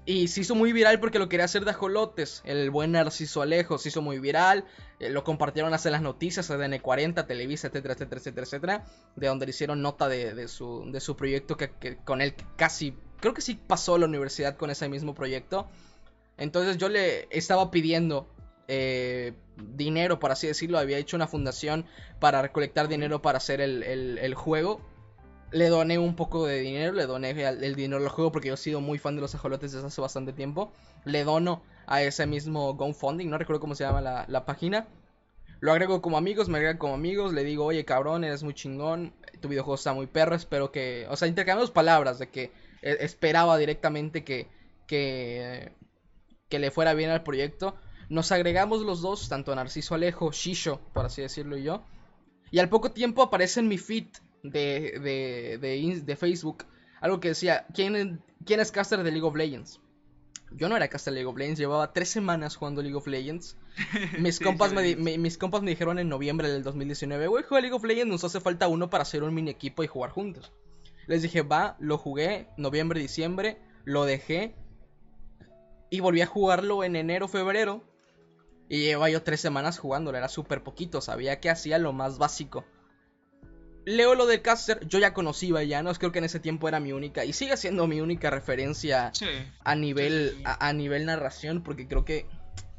Y se hizo muy viral porque lo quería hacer de ajolotes. El buen Narciso Alejo se hizo muy viral. Eh, lo compartieron hasta las noticias, ADN40, Televisa, etcétera, etcétera, etcétera, etcétera. De donde le hicieron nota de, su, de su proyecto que, con él casi... Creo que sí pasó la universidad con ese mismo proyecto. Entonces yo le estaba pidiendo eh, dinero, por así decirlo. Había hecho una fundación para recolectar dinero para hacer el, el juego le doné un poco de dinero, le doné el, dinero al juego porque yo he sido muy fan de los ajolotes desde hace bastante tiempo. Le dono a ese mismo GoFunding, no recuerdo cómo se llama la, página. Lo agrego como amigos, me agrego como amigos, le digo, oye cabrón, eres muy chingón, tu videojuego está muy perro, espero que... O sea, intercambiamos palabras de que eh, esperaba directamente que, que, que le fuera bien al proyecto. Nos agregamos los dos, tanto Narciso Alejo, Shisho, por así decirlo y yo. Y al poco tiempo aparece en mi feed de, de, de, Facebook algo que decía, ¿quién, ¿quién es caster de League of Legends? Yo no era caster de League of Legends, llevaba tres semanas jugando League of Legends. Mis, compas, me, mis compas me dijeron en noviembre del 2019, güey, juega League of Legends, nos hace falta uno para hacer un mini equipo y jugar juntos. Les dije, va, lo jugué, noviembre, diciembre, lo dejé. Y volví a jugarlo en enero, febrero. Y llevaba yo tres semanas jugándolo, era súper poquito, sabía que hacía lo más básico leo lo de Caster, yo ya conocí Vallanos, creo que en ese tiempo era mi única, y sigue siendo mi única referencia a nivel a, nivel narración, porque creo que,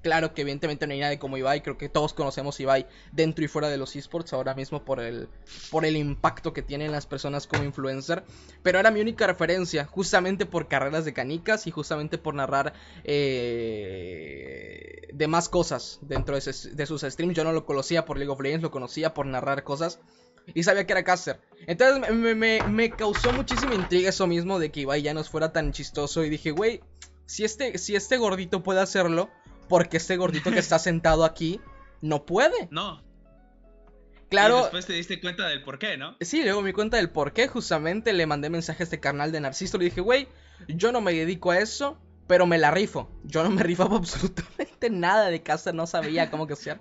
claro que evidentemente no hay nadie como Ibai, creo que todos conocemos Ibai dentro y fuera de los esports ahora mismo por el, por el impacto que tienen las personas como influencer, pero era mi única referencia, justamente por carreras de canicas y justamente por narrar eh, demás cosas dentro de, de sus streams, yo no lo conocía por League of Legends, lo conocía por narrar cosas y sabía que era caster. Entonces me, causó muchísima intriga eso mismo de que Ibai ya no fuera tan chistoso. Y dije, güey, si este, si este gordito puede hacerlo, porque este gordito que está sentado aquí no puede. No. Claro. Y después te diste cuenta del por qué, ¿no? Sí, luego me cuenta del por qué. Justamente le mandé mensaje a este carnal de Narciso. Le dije, güey, yo no me dedico a eso, pero me la rifo. Yo no me rifaba absolutamente nada de caster, no sabía cómo que hacer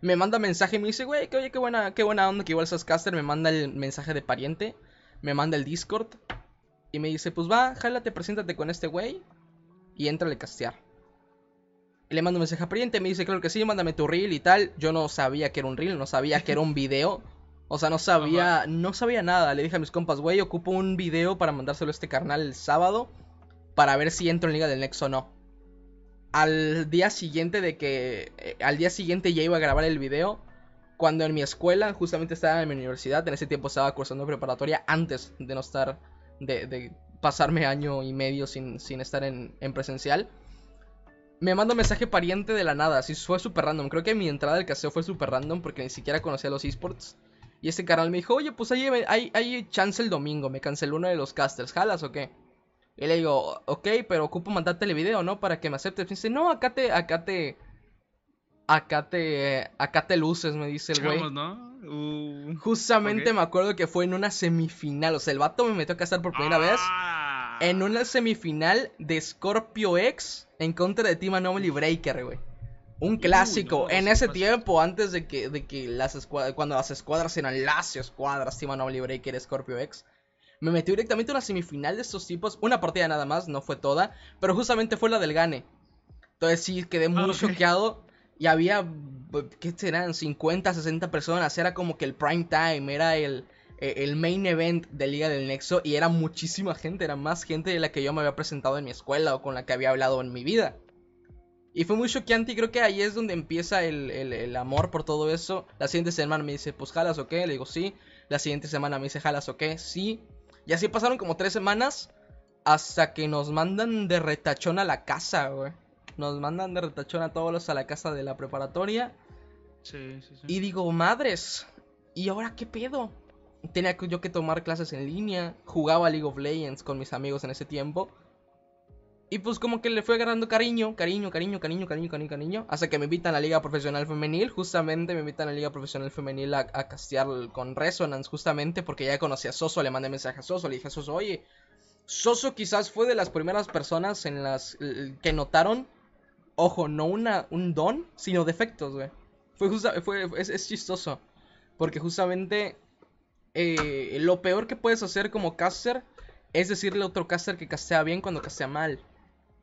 me manda mensaje y me dice, güey, que oye, qué buena, qué buena onda que igual sos caster. Me manda el mensaje de pariente, me manda el Discord y me dice, pues va, jálate, preséntate con este güey y entra a castear. Y le mando un mensaje a pariente, me dice, claro que sí, mándame tu reel y tal. Yo no sabía que era un reel, no sabía que era un video. O sea, no sabía, no sabía nada. Le dije a mis compas, güey, ocupo un video para mandárselo a este carnal el sábado para ver si entro en Liga del Nexo o no al día siguiente de que eh, al día siguiente ya iba a grabar el video cuando en mi escuela justamente estaba en mi universidad en ese tiempo estaba cursando preparatoria antes de no estar de, pasarme año y medio sin, estar en, presencial me manda un mensaje pariente de la nada así fue súper random. Creo que mi entrada al caseo fue súper random porque ni siquiera conocía los esports. Y este canal me dijo oye pues hay, hay, hay chance el domingo me canceló uno de los casters jalas o qué y le digo, ok, pero ocupo mandarte el video, ¿no? Para que me aceptes. Me dice, no, acá te, acá te, acá te, acá te luces, me dice el güey. ¿no? Uh, Justamente me acuerdo que fue en una semifinal, o sea, el vato me metió a casar por primera vez. Ah. En una semifinal de Scorpio X en contra de Team Anomaly Breaker, güey. Un clásico. en ese tiempo, antes de que, de que las escuadras, cuando las escuadras eran las escuadras, Team Anomaly Breaker, Scorpio X me metió directamente a una semifinal de estos tipos. Una partida nada más, no fue toda. Pero justamente fue la del Gane. Entonces sí, quedé muy ah, choqueado. Y había, ¿qué serán? 50, 60 personas. Era como que el prime time, era el, e, el main event de Liga del Nexo. Y era muchísima gente, era más gente de la que yo me había presentado en mi escuela o con la que había hablado en mi vida. Y fue muy choqueante y creo que ahí es donde empieza el, el, amor por todo eso. La siguiente semana me dice, pues jalas o qué. Le digo, sí. La siguiente semana me dice, jalas o qué. Sí. Y así pasaron como tres semanas hasta que nos mandan de retachón a la casa, güey. Nos mandan de retachón a todos los a la casa de la preparatoria. Sí, sí, sí. Y digo, madres, ¿y ahora qué pedo? Tenía yo que tomar clases en línea, jugaba League of Legends con mis amigos en ese tiempo. Y pues como que le fue agarrando cariño, cariño, cariño, cariño, cariño, cariño, cariño. Hasta que me invitan a la Liga Profesional Femenil. Justamente me invitan a la Liga Profesional Femenil a, castear con Resonance. Justamente porque ya conocí a Soso. Le mandé mensaje a Soso. Le dije a Soso, oye, Soso quizás fue de las primeras personas en las que notaron, ojo, no una, un don, sino defectos, güey. Fue, fue es, chistoso. Porque justamente eh, lo peor que puedes hacer como caster es decirle a otro caster que castea bien cuando castea mal.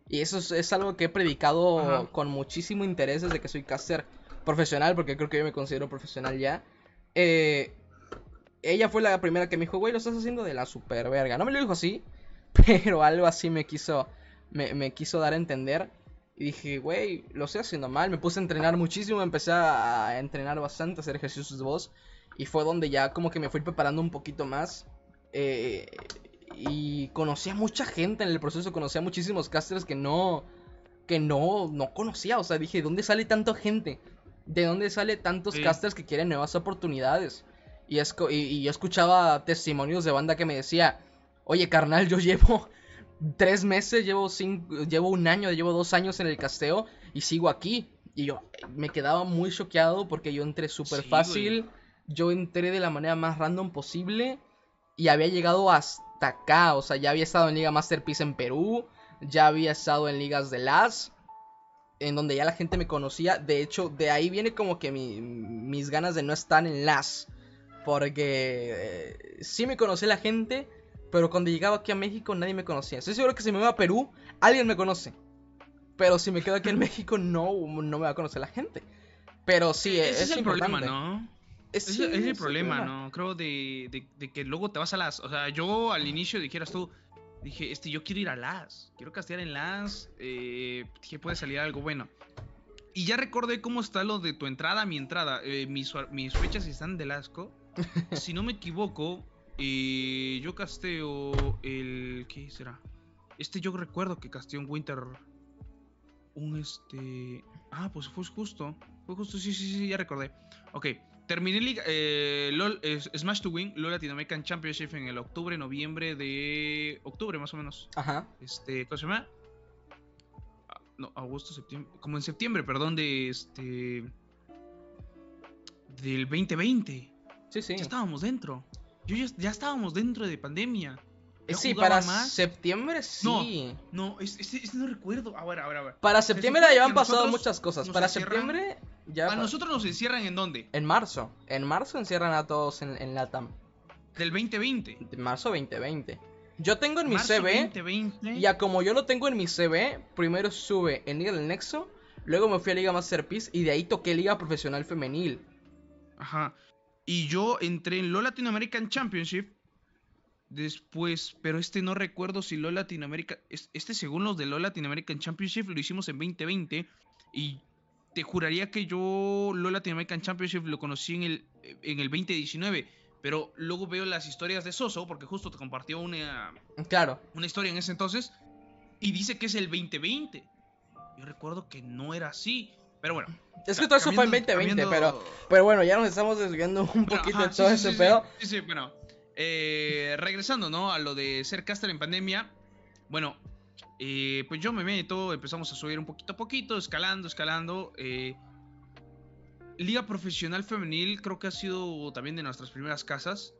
Y eso es, algo que he predicado con muchísimo interés desde que soy caster profesional, porque creo que yo me considero profesional ya. Eh, ella fue la primera que me dijo, güey, lo estás haciendo de la super verga. No me lo dijo así, pero algo así me quiso, me, quiso dar a entender. Y dije, güey, lo estoy haciendo mal. Me puse a entrenar muchísimo, empecé a entrenar bastante, a hacer ejercicios de voz. Y fue donde ya como que me fui preparando un poquito más. Eh, y conocí a mucha gente en el proceso, conocí a muchísimos casters que no, que no, no conocía. O sea, dije, ¿de dónde sale tanta gente? ¿De dónde sale tantos casters que quieren nuevas oportunidades? Y, y, yo escuchaba testimonios de banda que me decía, oye carnal, yo llevo tres meses, llevo, cinco, llevo un año, llevo dos años en el casteo y sigo aquí. Y yo me quedaba muy choqueado porque yo entré súper fácil, yo entré de la manera más random posible y había llegado hasta acá. O sea, ya había estado en Liga Masterpiece en Perú, ya había estado en ligas de las en donde ya la gente me conocía. De hecho, de ahí viene como que mis ganas de no estar en las. Porque eh, sí me conocía la gente, pero cuando llegaba aquí a México nadie me conocía. Estoy seguro que si me voy a Perú, alguien me conoce. Pero si me quedo aquí en México, no, no me va a conocer la gente. Pero sí, Ese es, el problema, ¿no? Es, es, el problema, ¿no? Creo de, de, que luego te vas a las. O sea, yo al inicio dijeras tú, dije, este, yo quiero ir a las, quiero castear en las, eh, dije, puede salir algo bueno. Y ya recordé cómo está lo de tu entrada, mi entrada. Eh, mis, mis, fechas están del asco. si no me equivoco, eh, yo casteo el. ¿Qué será? Este yo recuerdo que casteó un Winter. Un este. Ah, pues fue justo. Fue justo, sí, sí, sí, ya recordé. Ok, Terminé eh, LOL, Smash to Win, LOL Latin American Championship en el octubre, noviembre de. Octubre más o menos. Ajá. Este, ¿cómo se llama? Ah, no, agosto, septiembre. Como en septiembre, perdón, de este. Del 2020. Sí, sí. Ya estábamos dentro. Yo ya, estábamos dentro de pandemia. sí, para septiembre sí. No, no, este, no recuerdo. Ahora, ahora, ahora. Para septiembre ya han pasado muchas cosas. Para septiembre ¿A nosotros nos encierran en dónde? En marzo. En marzo encierran a todos en, en LATAM. ¿Del 2020? De marzo 2020. Yo tengo en mi CV. Ya como yo lo tengo en mi CV, primero sube en Liga del Nexo, luego me fui a Liga Masterpiece y de ahí toqué Liga Profesional Femenil. Ajá. Y yo entré en LoL Latin American Championship. Después, pero este no recuerdo si LoL Latinoamérica. Este, según los de LoL Latin American Championship, lo hicimos en 2020. Y te juraría que yo LoL Latin American Championship lo conocí en el, en el 2019. Pero luego veo las historias de Soso, porque justo te compartió una, claro. una historia en ese entonces. Y dice que es el 2020. Yo recuerdo que no era así. Pero bueno. Es que todo eso fue en 2020, pero, pero bueno, ya nos estamos desviando un poquito de todo ese pedo. Sí, sí, bueno. Eh, regresando, ¿no? A lo de ser caster en pandemia. Bueno, eh, pues yo me meto, empezamos a subir un poquito a poquito, escalando, escalando. Eh, Liga Profesional Femenil creo que ha sido también de nuestras primeras casas.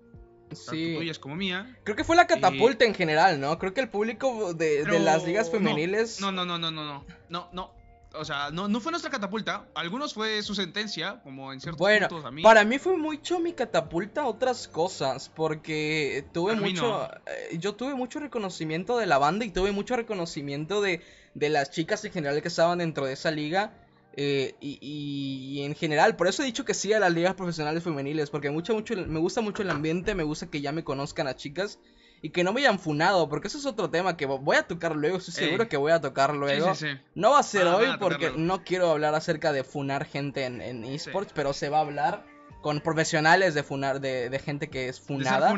Sí. Tanto tuyas como mía. Creo que fue la catapulta en general, ¿no? Creo que el público de, las ligas femeniles. No, no, no, no, no, no. No, no o sea, no, no fue nuestra catapulta. Algunos fue su sentencia, como en ciertos bueno, puntos a mí. Para mí fue mucho mi catapulta otras cosas, porque tuve mucho. Eh, yo tuve mucho reconocimiento de la banda y tuve mucho reconocimiento de, de las chicas en general que estaban dentro de esa liga. Eh, y, y, en general, por eso he dicho que sí a las ligas profesionales femeniles, porque mucho, mucho, me gusta mucho el ambiente, me gusta que ya me conozcan las chicas y que no me hayan funado, porque eso es otro tema que voy a tocar luego, estoy seguro que voy a tocar luego. No va a ser hoy porque no quiero hablar acerca de funar gente en, esports, pero se va a hablar con profesionales de funar, de, gente que es funada.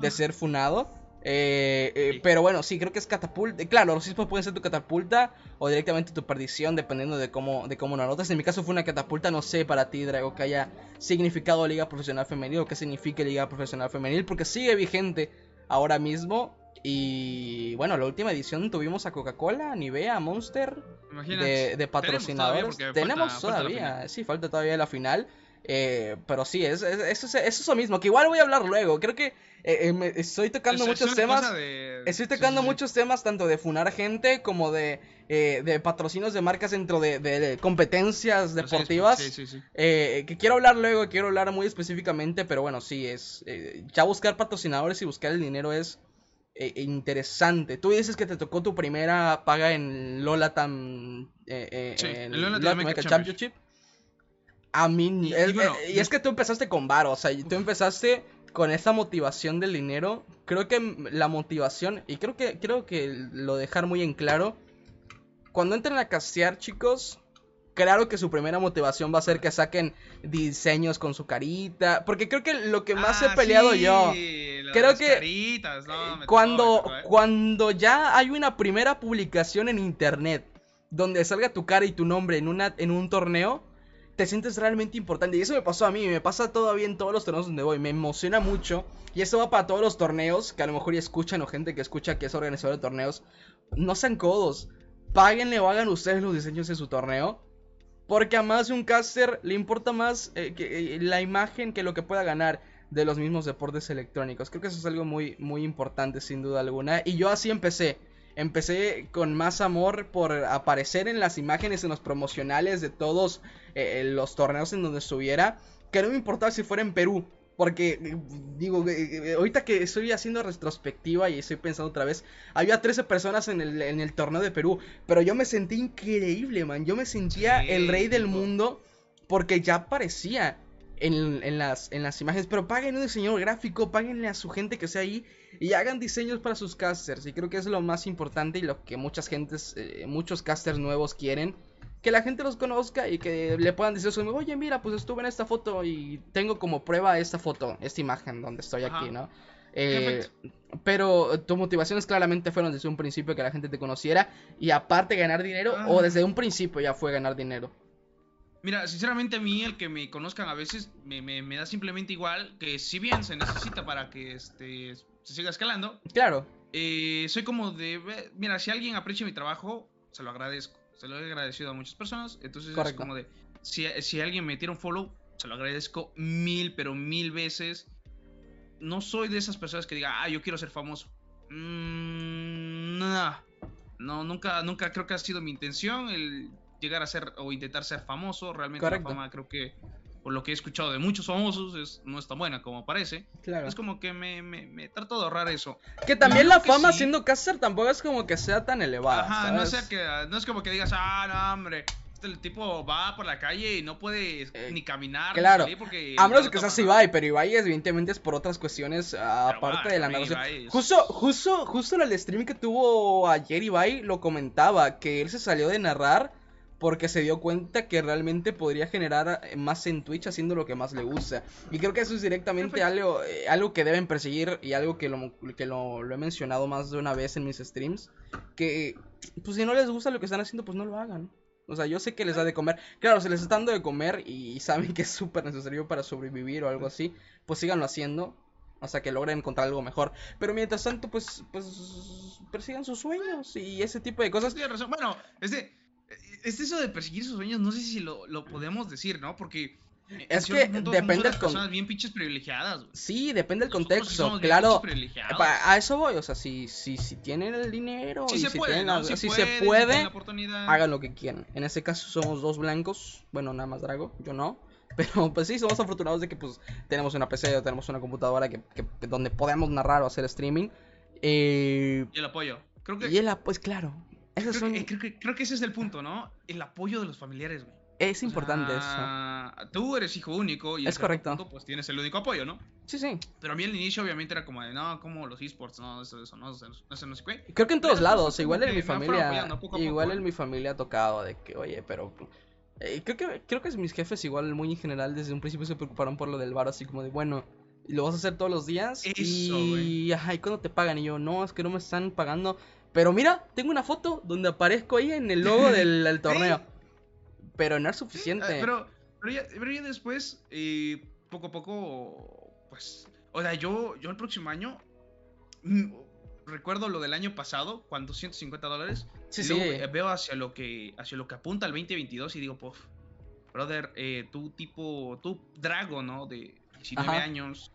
De ser, funado. Eh, eh, pero bueno, sí, creo que es catapulta. Claro, los esports pueden ser tu catapulta o directamente tu perdición, dependiendo de cómo, de cómo lo anotas. En mi caso fue una catapulta, no sé para ti, Drago, que haya significado Liga Profesional Femenil o que signifique Liga Profesional Femenil, porque sigue vigente ahora mismo. Y bueno, la última edición tuvimos a Coca-Cola, Nivea, Monster de, de, patrocinadores. Tenemos todavía, sí, falta todavía la final. Eh, pero sí, es, es, es, eso mismo, que igual voy a hablar luego. Creo que eh, eh, estoy tocando muchos temas. Estoy tocando muchos temas, tanto de funar gente como de, de patrocinios de marcas dentro de, competencias deportivas. que quiero hablar luego, quiero hablar muy específicamente, pero bueno, sí, es. ya buscar patrocinadores y buscar el dinero es eh, interesante. Tú dices que te tocó tu primera paga en Lola Tam, eh, en Lola Championship. A mí, y, y, es que tú empezaste con varo, o sea, tú empezaste con esa motivación del dinero. Creo que la motivación, y creo que, creo que lo dejar muy en claro, cuando entren a castear, chicos, claro que su primera motivación va a ser que saquen diseños con su carita. Porque creo que lo que más he ah, peleado yo. Creo que cuando, ¿eh? cuando ya hay una primera publicación en internet donde salga tu cara y tu nombre en, una, en un torneo, te sientes realmente importante. Y eso me pasó a mí, me pasa todavía en todos los torneos donde voy. Me emociona mucho. Y eso va para todos los torneos que a lo mejor ya escuchan o gente que escucha que es organizador de torneos. No sean codos. Páguenle o hagan ustedes los diseños de su torneo. Porque a más de un caster le importa más eh, eh, la imagen que lo que pueda ganar de los mismos deportes electrónicos. Creo que eso es algo muy, muy importante sin duda alguna. Y yo así empecé. Empecé con más amor por aparecer en las imágenes, en los promocionales de todos eh, los torneos en donde estuviera. Que no me importaba si fuera en Perú. Porque, digo, eh, ahorita que estoy haciendo retrospectiva y estoy pensando otra vez, había 13 personas en el, en el torneo de Perú, pero yo me sentí increíble, man. Yo me sentía el rey del mundo porque ya aparecía en, en, las, en las imágenes. Pero paguen un diseñador gráfico, páguenle a su gente que sea ahí y hagan diseños para sus casters. Y creo que es lo más importante y lo que muchas gentes, eh, muchos casters nuevos quieren que la gente los conozca y que le puedan decir oye, mira, pues estuve en esta foto y tengo como prueba esta foto, esta imagen donde estoy aquí, ¿no? Eh, pero tu motivaciones claramente fueron desde un principio que la gente te conociera y aparte ganar dinero o desde un principio ya fue ganar dinero. Mira, sinceramente a mí el que me conozcan a veces me, me, da simplemente igual que si bien se necesita para que este, se siga escalando. Claro. Eh, soy como de, mira, si alguien aprecia mi trabajo, se lo agradezco se lo he agradecido a muchas personas. Entonces es como de, si, si alguien me tira un follow, se lo agradezco mil, pero mil veces. No soy de esas personas que diga, ah, yo quiero ser famoso. Mm, no, no, nunca, nunca creo que ha sido mi intención el llegar a ser o intentar ser famoso. Realmente la fama creo que por lo que he escuchado de muchos famosos, es, no es tan buena como parece. Claro. Es como que me, me, me trato de ahorrar eso. Que también la fama siendo caster tampoco es como que sea tan elevada. Ajá, no, sea que, no es como que digas, ah, no, hombre. Este, el tipo va por la calle y no puede eh, ni caminar. Claro. Ni porque a menos que seas Ibai, pero Ibai evidentemente es por otras cuestiones aparte de la narración. Justo, justo, justo en el stream que tuvo ayer Ibai lo comentaba, que él se salió de narrar porque se dio cuenta que realmente podría generar eh, más en Twitch haciendo lo que más le gusta. Y creo que eso es directamente algo, eh, algo que deben perseguir y algo que, lo, que lo, he mencionado más de una vez en mis streams. Que pues si no les gusta lo que están haciendo, pues no lo hagan. O sea, yo sé que les da de comer. Claro, se les está dando de comer y saben que es súper necesario para sobrevivir o algo así, pues síganlo haciendo. Sea, que logren encontrar algo mejor. Pero mientras tanto, pues, pues persigan sus sueños y ese tipo de cosas. Tienes razón. Bueno, es de es eso de perseguir sus sueños, no sé si lo, podemos decir, ¿no? Porque es que depende del contexto. bien pinches privilegiadas. Sí, depende del contexto. Claro, a eso voy. O sea, si, si, si tienen el dinero si y se si, puede, tienen, si, se puede, hagan lo que quieran. En este caso somos dos blancos. Bueno, nada más Drago, yo no. Pero pues sí, somos afortunados de que pues tenemos una PC o tenemos una computadora que, donde podemos narrar o hacer streaming. Eh, y el apoyo. Creo que... Y el apoyo, pues claro. Creo, que, ese es el punto, ¿no? El apoyo de los familiares, güey. Es importante eso. Tú eres hijo único y es correcto. pues tienes el único apoyo, ¿no? Sí, sí. Pero a mí al inicio obviamente era como de, no, como los esports, no, eso, eso, no, eso, no sé qué. Creo que en todos lados, igual en mi familia, igual en mi familia ha tocado de que, oye, pero eh, creo que creo que mis jefes igual muy en general desde un principio se preocuparon por lo del bar, así como de, bueno, lo vas a hacer todos los días eso, y, ajá, ¿y cuándo te pagan? Y yo, no, es que no me están pagando. Pero mira, tengo una foto donde aparezco ahí en el logo del, torneo. Pero no es suficiente. pero, pero, ya, después, eh, poco a poco, pues... O sea, yo, yo el próximo año... Mm, recuerdo lo del año pasado, cuando 150 dólares. Sí, sí. Veo hacia lo, que, hacia lo que apunta el 2022 y digo, puff, brother, eh, tú tipo, tú Drago, ¿no? De 19 años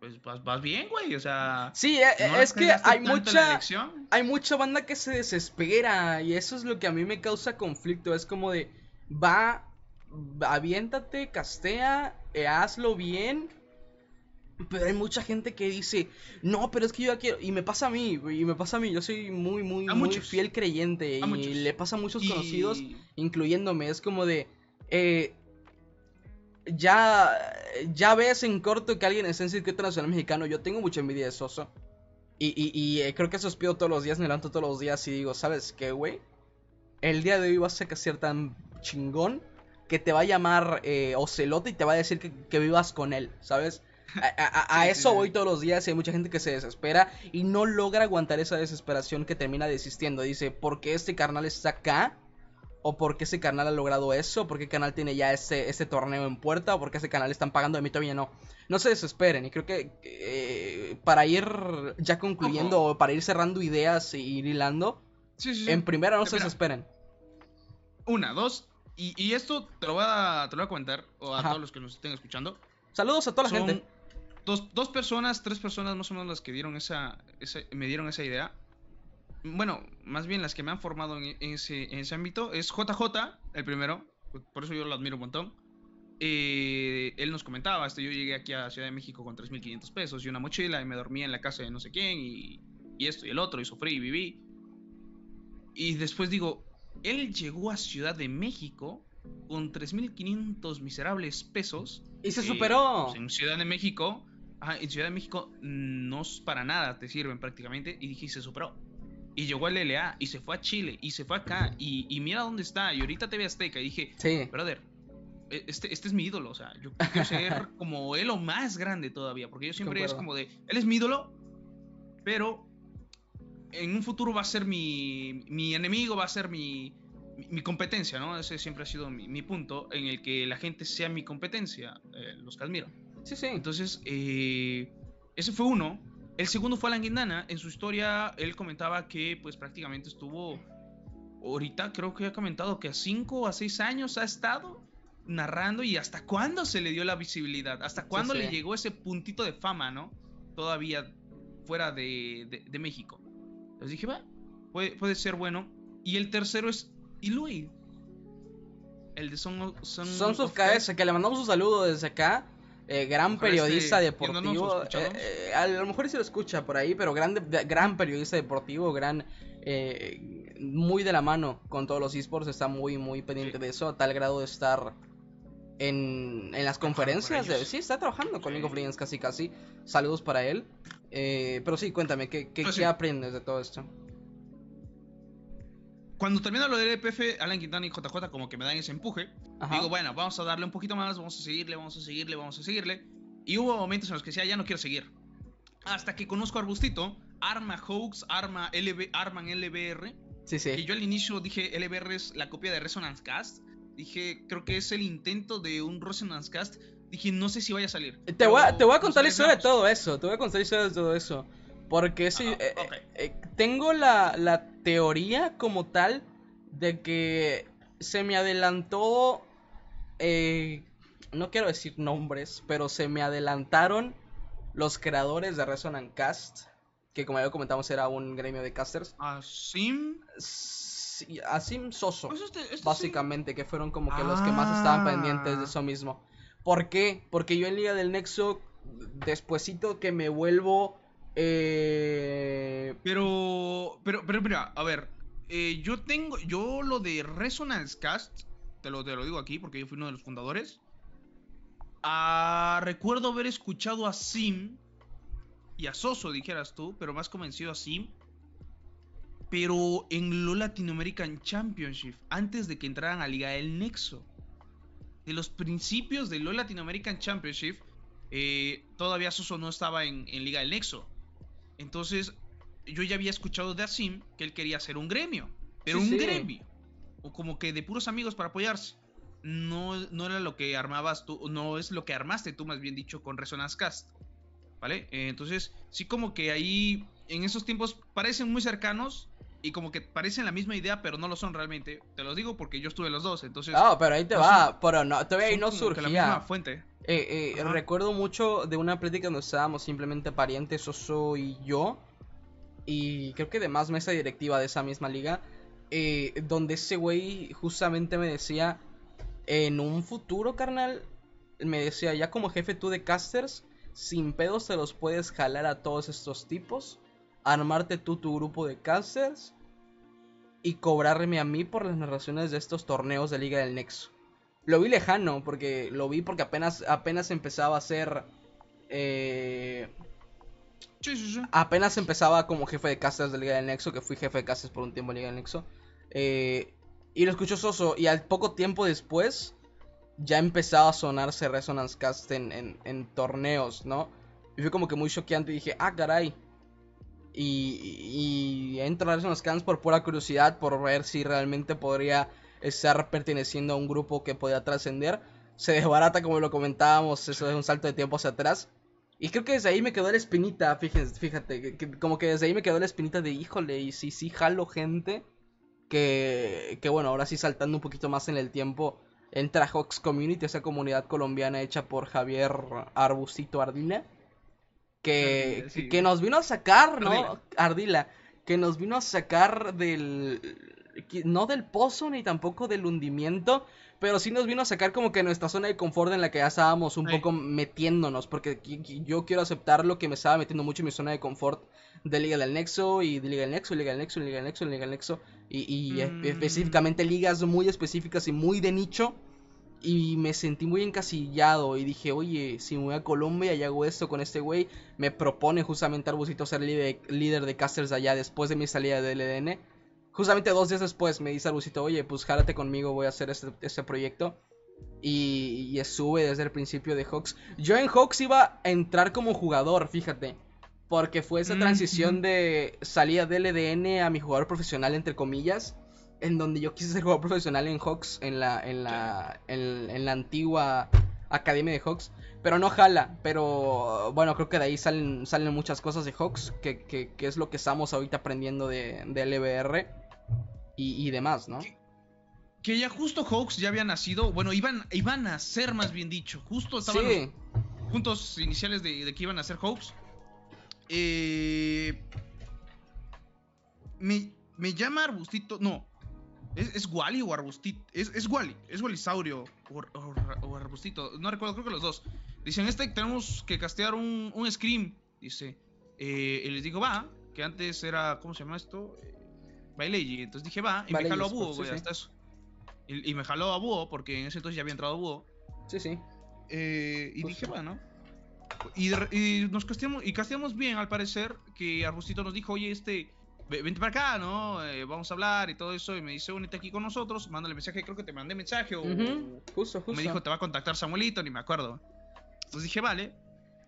pues vas, bien, güey, o sea... Sí, eh, es que hay mucha, hay mucha banda que se desespera y eso es lo que a mí me causa conflicto, es como de, va, aviéntate, castea, eh, hazlo bien Pero hay mucha gente que dice, no, pero es que yo ya quiero. Y me pasa a mí, y me pasa a mí. Yo soy muy, muy, muy fiel creyente. y le pasa a muchos conocidos, incluyéndome. Es como de. Eh, ya, ya ves en corto que alguien es en circuito nacional mexicano. Yo tengo mucha envidia de Soso. Y, y, eh, creo que pido todos los días, me levanto todos los días y digo, ¿sabes qué, güey? El día de hoy vas a ser tan chingón que te va a llamar eh, Ocelote y te va a decir que, vivas con él, ¿sabes? A, eso voy todos los días y hay mucha gente que se desespera y no logra aguantar esa desesperación que termina desistiendo. Dice, ¿por qué este carnal está acá? O por qué ese canal ha logrado eso, por qué canal tiene ya ese, ese torneo en puerta, o por qué ese canal están pagando de mí todavía no. No se desesperen, y creo que eh, para ir ya concluyendo, o para ir cerrando ideas y ir hilando, en primera no se desesperen. Una, dos, y, esto te lo, voy a, te lo voy a comentar, o a todos los que nos estén escuchando. Saludos a toda la gente. Dos, dos personas, tres personas más o menos las que dieron esa, esa, me dieron esa idea bueno, más bien las que me han formado en ese, en ese ámbito, es JJ, el primero, por eso yo lo admiro un montón. Eh, él nos comentaba, este, yo llegué aquí a Ciudad de México con 3.500 pesos y una mochila y me dormía en la casa de no sé quién y, y esto y el otro y sufrí y viví. Y después digo, él llegó a Ciudad de México con 3.500 miserables pesos. Y se superó. Pues, en Ciudad de México, en Ciudad de México no para nada te sirven prácticamente y dije, se superó. Y llegó al LA y se fue a Chile y se fue acá y, mira dónde está. Y ahorita TV Azteca. Y dije, sí. brother, e, este, este es mi ídolo. O sea, yo quiero ser como él o más grande todavía. Porque yo siempre es como de, él es mi ídolo, pero en un futuro va a ser mi, mi enemigo, va a ser mi, mi, competencia, ¿no? Ese siempre ha sido mi, punto en el que la gente sea mi competencia, eh, los que admiro. Sí, sí. Entonces, eh, ese fue uno. El segundo fue Alan Guindana. En su historia, él comentaba que, pues, prácticamente estuvo. Ahorita creo que ha comentado que a 5 o a 6 años ha estado narrando y hasta cuándo se le dio la visibilidad, hasta cuándo le llegó ese puntito de fama, ¿no? Todavía fuera de, México. Entonces dije, va, puede, puede, ser bueno. Y el tercero es Ilui. El de Son, son, son sus cabezas, que le mandamos un saludo desde acá. Eh, gran periodista deportivo. Eh, eh, a lo mejor sí lo escucha por ahí, pero gran, gran periodista deportivo, gran muy de la mano con todos los esports, está muy, muy pendiente de eso, a tal grado de estar en, en las conferencias. De, sí, está trabajando con League of Legends casi, casi. Saludos para él. pero sí, cuéntame, ¿qué, qué, ¿qué aprendes de todo esto? Cuando termina lo del EPF, Alan Quintana y JJ como que me dan ese empuje. Digo, bueno, vamos a darle un poquito más, vamos a seguirle, vamos a seguirle, vamos a seguirle. Y hubo momentos en los que decía, ya no quiero seguir. Hasta que conozco a Arbustito, Arma Hoax, Arma LB, Arman LBR. Sí, sí. Y yo al inicio dije, LBR es la copia de Resonance Cast. Dije, creo que es el intento de un Resonance Cast. Dije, no sé si vaya a salir. Te, voy, a, te voy a contar la historia de todo eso. Te voy a contar la historia de todo eso. Porque sí, eh, eh, tengo la, la, teoría como tal de que se me adelantó, eh, no quiero decir nombres, pero se me adelantaron los creadores de Resonant Cast, que como ya comentamos era un gremio de casters. Asim. Asim Soso, pues este, este básicamente, que fueron como que los que más estaban pendientes de ah. eso mismo. ¿Por qué? Porque yo en Liga del Nexo, despuesito que me vuelvo eh... Pero, pero, pero, mira, a ver, eh, yo tengo, yo lo de Resonance Cast, te lo, te lo digo aquí porque yo fui uno de los fundadores. Ah, recuerdo haber escuchado a Sim y a Soso, dijeras tú, pero más convencido a Sim. Pero en lo Latin American Championship, antes de que entraran a Liga del Nexo. De los principios de lo Latin American Championship, eh, todavía Soso no estaba en, en Liga del Nexo. Entonces, yo ya había escuchado de Asim que él quería hacer un gremio, pero un gremio, o como que de puros amigos para apoyarse. No, no era lo que armabas tú, no es lo que armaste tú, más bien dicho, con Resonance Cast. ¿Vale? Eh, entonces, sí, como que ahí, en esos tiempos, parecen muy cercanos, y como que parecen la misma idea, pero no lo son realmente. Te los digo porque yo estuve los dos, entonces... No, pero ahí te va, pero no, todavía ahí no surgía. La misma fuente. Eh, eh, recuerdo mucho de una plática donde estábamos simplemente parientes, Oso y yo. Y creo que de más mesa directiva de esa misma liga. Eh, donde ese güey justamente me decía, en un futuro, carnal, me decía, ya como jefe tú de casters, sin pedos te los puedes jalar a todos estos tipos, armarte tú tu grupo de casters y cobrarme a mí por las narraciones de estos torneos de Liga del Nexo. Lo vi lejano, porque lo vi porque apenas, apenas empezaba a ser... Eh, apenas empezaba como jefe de casters de Liga del Nexo, que fui jefe de casters por un tiempo en Liga del Nexo. Eh, y lo escuchó Soso, y al poco tiempo después ya empezaba a sonarse Resonance Cast en, en, torneos, ¿no? Y fue como que muy choqueante y dije, ah, caray. Y, y a Resonance Cast por pura curiosidad, por ver si realmente podría estar perteneciendo a un grupo que podía trascender. Se desbarata, como lo comentábamos, eso es un salto de tiempo hacia atrás. Y creo que desde ahí me quedó la espinita, fíjense, fíjate, como que desde ahí me quedó la espinita de, híjole, y si sí jalo gente, que, que bueno, ahora sí saltando un poquito más en el tiempo, entra Hawks Community, esa comunidad colombiana hecha por Javier Arbusito Ardila, que, que nos vino a sacar, ¿no? Ardila, que nos vino a sacar del, no del pozo ni tampoco del hundimiento, pero sí nos vino a sacar como que nuestra zona de confort en la que ya estábamos un poco metiéndonos, porque yo quiero aceptar lo que me estaba metiendo mucho en mi zona de confort de Liga del Nexo y de Liga del Nexo, Liga del Nexo, Liga del Nexo, Liga del Nexo, y, mm. específicamente ligas muy específicas y muy de nicho. Y me sentí muy encasillado y dije, oye, si me voy a Colombia y hago esto con este güey, me propone justamente Arbusito ser líder, de casters allá después de mi salida del LDN Justamente dos días después me dice Arbusito, oye, pues jálate conmigo, voy a hacer este, este proyecto. Y, y sube desde el principio de Hawks. Yo en Hawks iba a entrar como jugador, fíjate. Porque fue esa mm, transición de salida del LDN a mi jugador profesional, entre comillas. En donde yo quise ser jugador profesional en Hawks, en la, en la, en, la antigua academia de Hawks. Pero no jala. Pero bueno, creo que de ahí salen, salen muchas cosas de Hawks. Que, que, que es lo que estamos ahorita aprendiendo de, de LBR y, demás, ¿no? Que, ya justo Hawks ya había nacido, bueno, iban, iban a ser más bien dicho, justo estaban los puntos iniciales de, que iban a ser Hawks. Eh, me, me llama Arbustito, no, ¿Es, es Wally o Arbustito? Es, es Wally, es Wallysaurio o, Arbustito, no recuerdo, creo que los dos. Dicen, este tenemos que castear un, un Scream, dice. Eh, y les digo, va, que antes era, ¿cómo se llama esto? y Entonces dije, va, y me jaló a Búho, güey, hasta eso. Y, me jaló a Búho, porque en ese entonces ya había entrado Búho. Sí, sí. Eh, y dije, bueno. Y, y, nos casteamos, y casteamos bien, al parecer, que Arbustito nos dijo, oye, este, vente para acá, ¿no? Eh, vamos a hablar y todo eso. Y me dice, únete aquí con nosotros, mándale mensaje, creo que te mandé mensaje. O, justo, justo. me dijo, te va a contactar Samuelito, ni me acuerdo. Entonces dije, vale.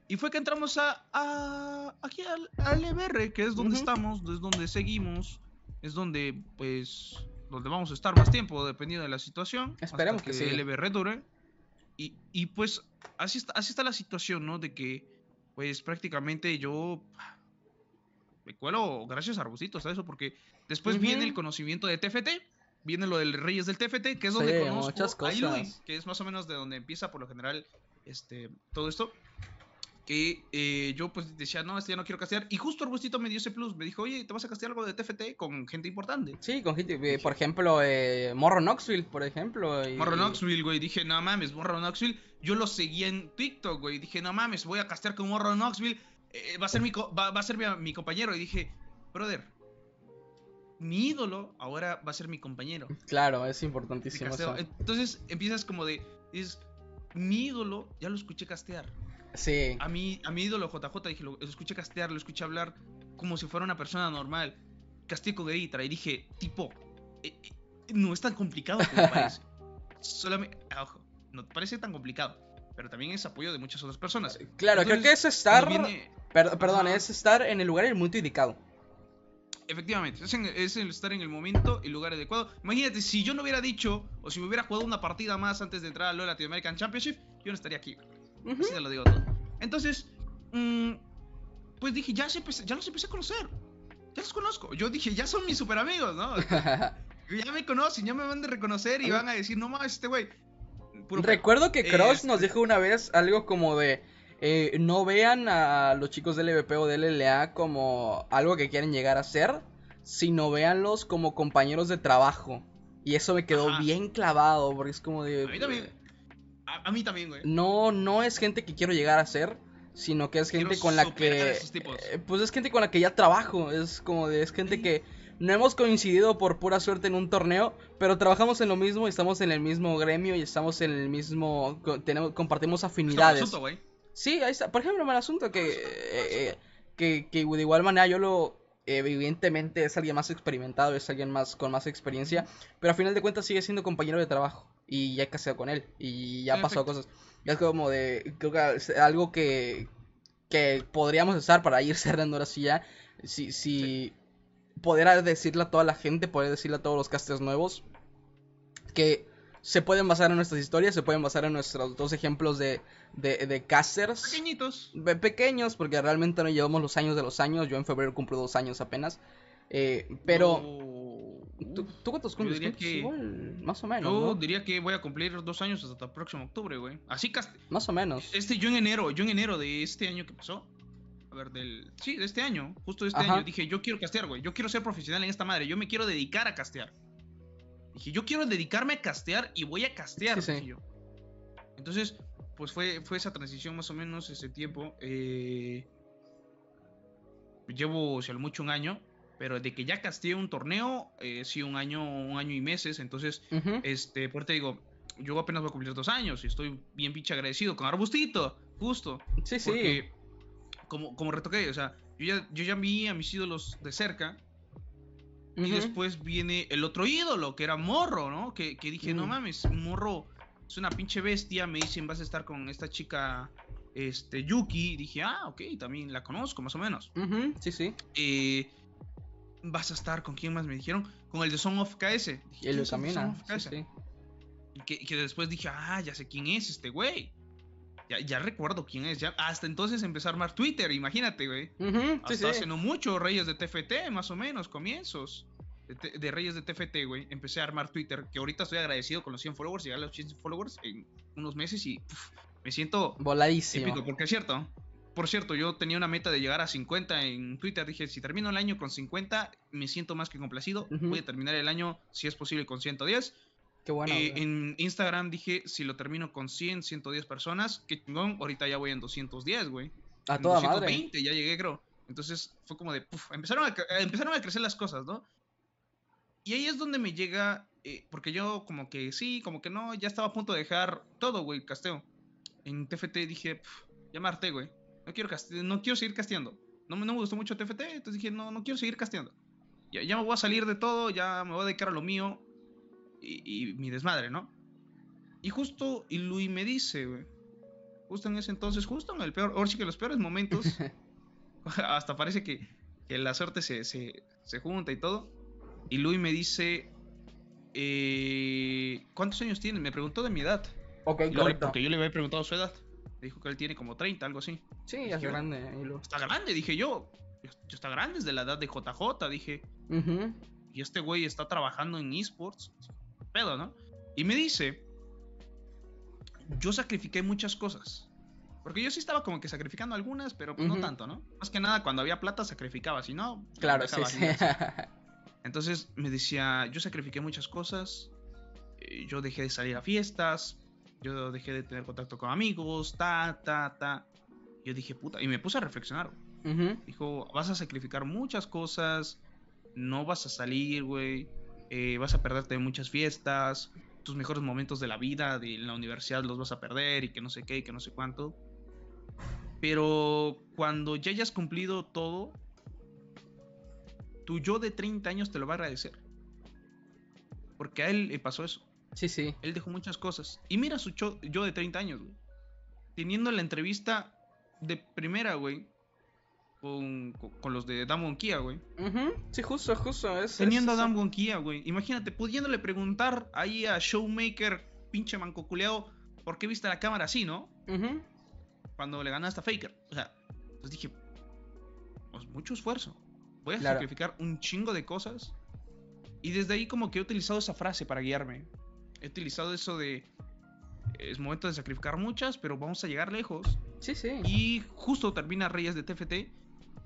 Y fue que entramos a, a aquí al, al EBR, que es donde estamos, es donde seguimos es donde, pues, donde vamos a estar más tiempo, dependiendo de la situación. Esperemos que, que, sí. el EBR dure. Y, y, pues, así está, así está la situación, ¿no? De que, pues, prácticamente yo me cuelo gracias a a eso, porque después viene el conocimiento de TFT, viene lo del Reyes del TFT, que es donde conozco a Luis, que es más o menos de donde empieza por lo general este todo esto que eh, yo pues decía, no, este ya no quiero castear. Y justo Arbustito me dio ese plus, me dijo, oye, ¿te vas a castear algo de TFT con gente importante? Sí, con gente, eh, por ejemplo, eh, Morro Knoxville, por ejemplo. Morro Knoxville, güey, dije, no mames, Morro Knoxville. Yo lo seguía en TikTok, güey, dije, no mames, voy a castear con Morro Knoxville, va a ser, mi, va, a ser mi, compañero. Y dije, brother, mi ídolo ahora va a ser mi compañero. Claro, es importantísimo. Entonces empiezas como de, dices, mi ídolo ya lo escuché castear Sí. A mí, a mi ídolo JJ, dije, lo, escuché castear, lo escuché hablar como si fuera una persona normal. Casteé con Editra y dije, tipo, eh, eh, no es tan complicado como parece. Solamente, ah, ojo, no parece tan complicado, pero también es apoyo de muchas otras personas. Claro, creo que es estar, perdón, es estar en el lugar y el momento indicado. Efectivamente, es, el estar en el momento y lugar adecuado. Imagínate, si yo no hubiera dicho, o si me hubiera jugado una partida más antes de entrar a LoL Latin American Championship, yo no estaría aquí. Así te lo digo todo. Entonces, mm, pues dije, ya, ya los empecé a conocer. Ya los conozco. Yo dije, ya son mis super amigos, ¿no? ya me conocen, ya me van a reconocer y van a decir, no más, este güey. Recuerdo que Cross nos dijo una vez algo como de. Eh, no vean a los chicos del LVP o del LLA como algo que quieren llegar a ser, sino véanlos como compañeros de trabajo. Y eso me quedó bien clavado, porque es como de... A mí también. A, mí también, güey. No, no es gente que quiero llegar a ser, sino que es gente con la que... Eh, pues es gente con la que ya trabajo, es como de, es gente que no hemos coincidido por pura suerte en un torneo, pero trabajamos en lo mismo, estamos en el mismo gremio y estamos en el mismo, tenemos, compartimos afinidades. Sí, ahí está. Por ejemplo, el asunto que, eh, eh, que, que de igual manera yo lo, evidentemente es alguien más experimentado, es alguien más con más experiencia, pero a final de cuentas sigue siendo compañero de trabajo y ya he casado con él y ya ha pasado cosas. Ya es como de, creo que es algo que, que podríamos usar para ir cerrando ahora sí ya. Si, si poder decirle a toda la gente, poder decirle a todos los casters nuevos que se pueden basar en nuestras historias, se pueden basar en nuestros dos ejemplos de, de, casters. Pequeñitos. Pequeños, porque realmente no llevamos los años de los años. Yo en febrero cumplo dos años apenas. Eh, pero... ¿Tú, cuántos cumples? más o menos. Yo diría que voy a cumplir dos años hasta el próximo octubre, güey. Así cast... Más o menos. Este, yo en enero, yo en enero de este año que pasó. A ver, del. Sí, de este año. Justo de este año. Dije, yo quiero castear, güey. Yo quiero ser profesional en esta madre. Yo me quiero dedicar a castear. Dije, yo quiero dedicarme a castear y voy a castear. Sí, Entonces, pues fue, fue esa transición más o menos ese tiempo. Eh, llevo, mucho, un año. Pero de que ya casteé un torneo, eh, sí, un año, un año y meses. Entonces, este, por te digo, yo apenas voy a cumplir dos años y estoy bien pinche agradecido con Arbustito, justo. Sí, sí. Como, como retoqué, o sea, yo ya, yo ya vi a mis ídolos de cerca. Y después viene el otro ídolo, que era Morro, ¿no? Que, que dije, no mames, Morro es una pinche bestia. Me dicen, vas a estar con esta chica este, Yuki. Dije, ah, ok, también la conozco, más o menos. Sí, sí. Eh, vas a estar con quién más me dijeron con el de Song of KS y el de Samina sí, Y que, después dije ah ya sé quién es este güey ya, ya, recuerdo quién es ya hasta entonces empecé a armar Twitter imagínate güey hasta hace no mucho Reyes de TFT más o menos comienzos de, Reyes de TFT güey empecé a armar Twitter que ahorita estoy agradecido con los 100 followers llegar a los 100 followers en unos meses y me siento voladísimo épico porque es cierto por cierto, yo tenía una meta de llegar a 50 en Twitter. Dije, si termino el año con 50, me siento más que complacido. Voy a terminar el año, si es posible, con 110. Qué bueno. Eh, en Instagram dije, si lo termino con 100, 110 personas, qué chingón. Ahorita ya voy en 210, güey. A toda 220, ya llegué, creo. Entonces fue como de, empezaron, a, empezaron a crecer las cosas, ¿no? Y ahí es donde me llega, eh, porque yo como que sí, como que no, ya estaba a punto de dejar todo, güey, casteo. En TFT dije, llamarte, güey no quiero, no quiero seguir casteando. No, no me gustó mucho TFT, entonces dije, no, no quiero seguir casteando. Ya, ya me voy a salir de todo, ya me voy a dedicar a lo mío y, mi desmadre, ¿no? Y justo, y Luis me dice, güey, justo en ese entonces, justo en el peor, ahora sí que los peores momentos, hasta parece que, que la suerte se, se, se, junta y todo. Y Luis me dice, eh, ¿cuántos años tienes? Me preguntó de mi edad. Ok, correcto. Porque yo le había preguntado su edad dijo que él tiene como 30, algo así. Sí, ya es grande. Está grande, dije yo. Está grande, es de la edad de JJ, dije. Y este güey está trabajando en esports. Pedo, ¿no? Y me dice, yo sacrifiqué muchas cosas. Porque yo sí estaba como que sacrificando algunas, pero pues no tanto, ¿no? Más que nada, cuando había plata sacrificaba, si no... Claro, sí, sí. Entonces me decía, yo sacrifiqué muchas cosas, eh, yo dejé de salir a fiestas, yo dejé de tener contacto con amigos, ta, ta, ta. Yo dije, puta, y me puse a reflexionar. Dijo, vas a sacrificar muchas cosas, no vas a salir, güey, eh, vas a perderte de muchas fiestas, tus mejores momentos de la vida, de la universidad los vas a perder y que no sé qué y que no sé cuánto. Pero cuando ya hayas cumplido todo, tu yo de 30 años te lo va a agradecer. Porque a él le pasó eso. Sí, sí. Él dejó muchas cosas. Y mira su yo de 30 años, güey. Teniendo la entrevista de primera, güey. Con, los de Damwon Kia, güey. Sí, justo, justo. Es, Teniendo a Damwon Kia, güey. Imagínate, pudiéndole preguntar ahí a Showmaker, pinche mancoculeado, ¿por qué viste la cámara así, no? Cuando le ganaste a Faker. O sea, pues dije, pues mucho esfuerzo. Voy a sacrificar un chingo de cosas. Y desde ahí como que he utilizado esa frase para guiarme he utilizado eso de es momento de sacrificar muchas, pero vamos a llegar lejos. Sí, sí. Y justo termina Reyes de TFT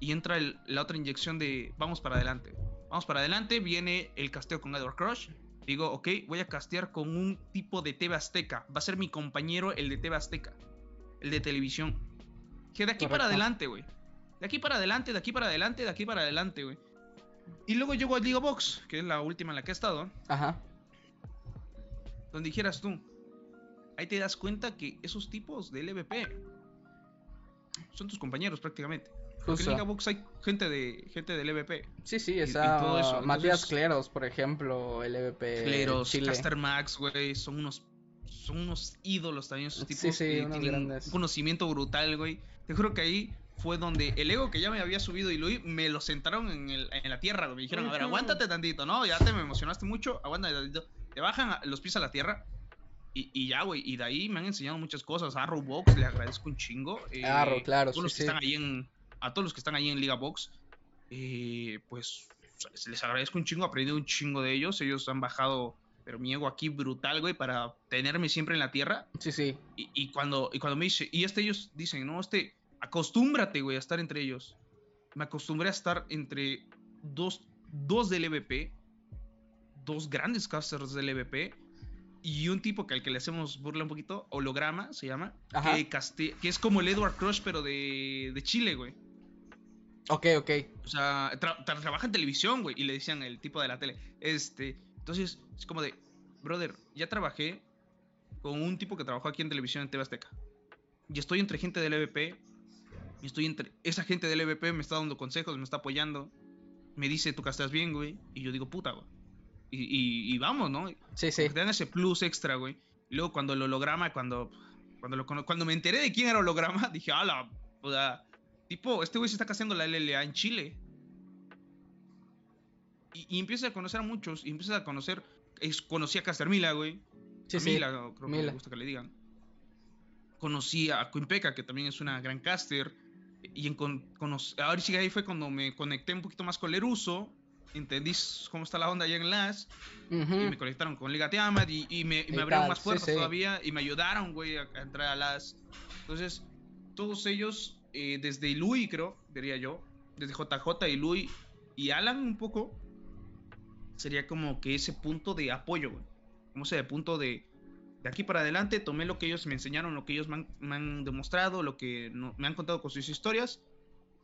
y entra la otra inyección de vamos para adelante. Vamos para adelante, viene el casteo con Edward Crush. Digo, ok, voy a castear con un tipo de TV Azteca. Va a ser mi compañero el de TV Azteca. El de televisión. Que de aquí para adelante, güey. De aquí para adelante, de aquí para adelante, de aquí para adelante, güey. Y luego llego a Liga Box, que es la última en la que he estado. Ajá. Donde dijeras tú, ahí te das cuenta que esos tipos de LVP son tus compañeros prácticamente. Porque en Liga Box hay gente de gente del LVP. Sí, sí, esa Matías Cleros, por ejemplo, LVP Cleros, Caster Max, güey, son unos son unos ídolos también esos tipos. Sí, sí, tienen un conocimiento brutal, güey. Te juro que ahí fue donde el ego que ya me había subido y Luis me lo sentaron en, el, en la tierra. Me dijeron, a ver, aguántate tantito, ¿no? Ya te me emocionaste mucho, aguántate tantito. Te bajan los pies a la tierra y, y ya, güey. Y de ahí me han enseñado muchas cosas. A Box le agradezco un chingo. Eh, claro, claro. Todos, los que Están ahí en, a todos los que están ahí en Liga Box, eh, pues les agradezco un chingo. He aprendido un chingo de ellos. Ellos han bajado pero mi ego aquí brutal, güey, para tenerme siempre en la tierra. Sí, sí. Y, y, cuando, y cuando me dice, y este ellos dicen, no, este, acostúmbrate, güey, a estar entre ellos. Me acostumbré a estar entre dos, dos del EVP, dos grandes casters del EVP, y un tipo que al que le hacemos burla un poquito, holograma se llama, que, que, es como el Edward Crush, pero de, de Chile, güey. Ok, ok. O sea, trabaja en televisión, güey, y le decían el tipo de la tele, este, entonces es como de, brother, ya trabajé con un tipo que trabajó aquí en televisión en TV Azteca, y estoy entre gente del EVP, estoy entre. Esa gente del EVP me está dando consejos, me está apoyando. Me dice, tú estás bien, güey. Y yo digo, puta, güey. Y, y, vamos, ¿no? Sí, sí. te dan ese plus extra, güey. Y luego cuando el holograma, cuando. Cuando, lo, cuando me enteré de quién era holograma, dije, ala, o sea, tipo, este güey se está casteando la LLA en Chile. Y, y empieza a conocer a muchos, y empieza a conocer. Es, conocí a Castermila, güey. Sí, sí. Mila, creo que me gusta que le digan. Conocí a Quimpeca, que también es una gran caster y en ahora sí ahí fue cuando me conecté un poquito más con Leruso, entendí cómo está la onda allá en LAS, y me conectaron con Liga Tiamat y, y, me, me abrieron más puertas todavía y me ayudaron, güey, a, entrar a LAS. Entonces, todos ellos, eh, desde Lui, creo, diría yo, desde JJ y Lui y Alan un poco, sería como que ese punto de apoyo, güey. Como ese punto de, de aquí para adelante tomé lo que ellos me enseñaron, lo que ellos me han, demostrado, lo que me han contado con sus historias.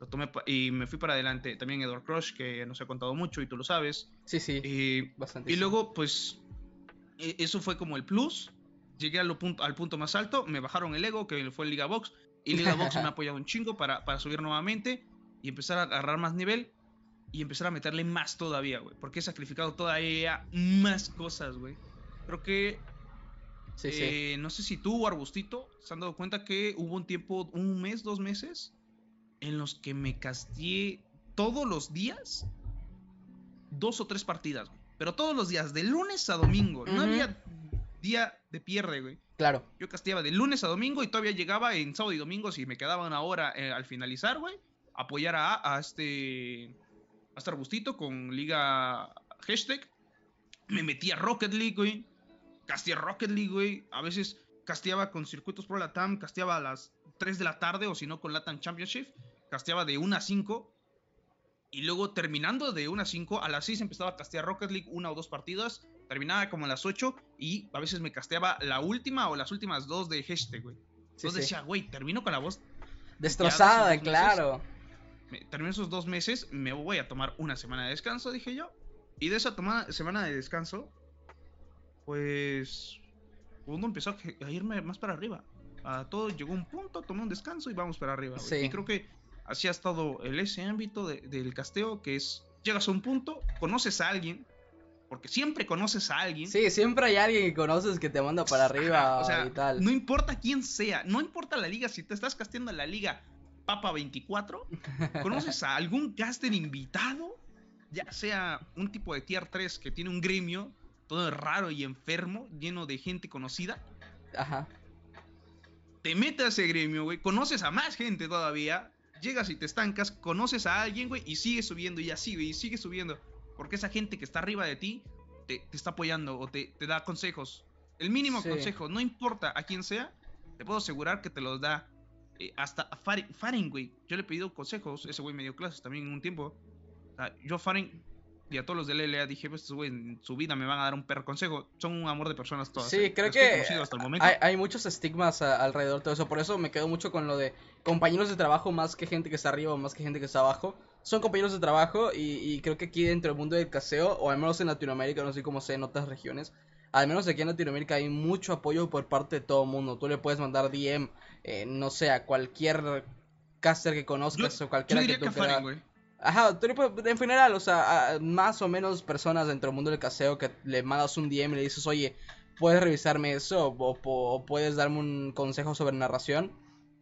Lo tomé y me fui para adelante. También Edward Crush, que nos ha contado mucho y tú lo sabes. Sí, sí. Eh, bastante. Y luego, pues, e, eso fue como el plus. Llegué al punto, al punto más alto, me bajaron el ego, que fue el Liga Box. Y Liga Box me ha apoyado un chingo para, para subir nuevamente y empezar a agarrar más nivel y empezar a meterle más todavía, güey. Porque he sacrificado todavía más cosas, güey. Creo que eh, no sé si tú o Arbustito se han dado cuenta que hubo un tiempo, un mes, dos meses, en los que me castié todos los días dos o tres partidas, Pero todos los días, de lunes a domingo. No había día de pierde, güey. Claro. Yo casteaba de lunes a domingo y todavía llegaba en sábado y domingo si me quedaba una hora eh, al finalizar, güey. Apoyar a, a este. A este Arbustito con Liga Hashtag. Me metí a Rocket League, güey castía Rocket League, güey. A veces casteaba con circuitos Pro Latam, casteaba a las 3 de la tarde o si no con Latam Championship. Casteaba de 1 a 5. Y luego terminando de 1 a 5, a las 6 empezaba a castear Rocket League una o dos partidas. Terminaba como a las 8 y a veces me casteaba la última o las últimas dos de hashtag, güey. Entonces decía, güey, termino con la voz destrozada, claro. termino esos dos meses, me voy a tomar una semana de descanso, dije yo. Y de esa semana de descanso, pues uno empezó a irme más para arriba. A todo llegó un punto, tomé un descanso y vamos para arriba. Y creo que así ha estado el ese ámbito del casteo, que es, llegas a un punto, conoces a alguien, porque siempre conoces a alguien. Sí, siempre hay alguien que conoces que te manda para arriba o sea, y tal. No importa quién sea, no importa la liga, si te estás casteando en la liga Papa 24, conoces a algún caster invitado, ya sea un tipo de tier 3 que tiene un gremio, todo raro y enfermo, lleno de gente conocida. Ajá. Te metes a ese gremio, güey, conoces a más gente todavía, llegas y te estancas, conoces a alguien, güey, y sigues subiendo y así, güey, y sigues subiendo. Porque esa gente que está arriba de ti te, está apoyando o te, da consejos. El mínimo consejo, no importa a quién sea, te puedo asegurar que te los da. Eh, hasta a Farin, güey. Yo le he pedido consejos, ese güey me dio clases también en un tiempo. yo a Farin y a todos los de LLA dije, pues güey, en su vida me van a dar un perro consejo. Son un amor de personas todas. Sí, ¿eh? creo que hay, muchos estigmas alrededor de todo eso. Por eso me quedo mucho con lo de compañeros de trabajo más que gente que está arriba o más que gente que está abajo. Son compañeros de trabajo y, creo que aquí dentro del mundo del caseo, o al menos en Latinoamérica, no sé cómo sea en otras regiones, al menos aquí en Latinoamérica hay mucho apoyo por parte de todo el mundo. Tú le puedes mandar DM, eh, no sé, a cualquier caster que conozcas o cualquiera que tú Ajá, en general, o sea, más o menos personas dentro del mundo del caseo que le mandas un DM y le dices, oye, puedes revisarme eso o, puedes darme un consejo sobre narración.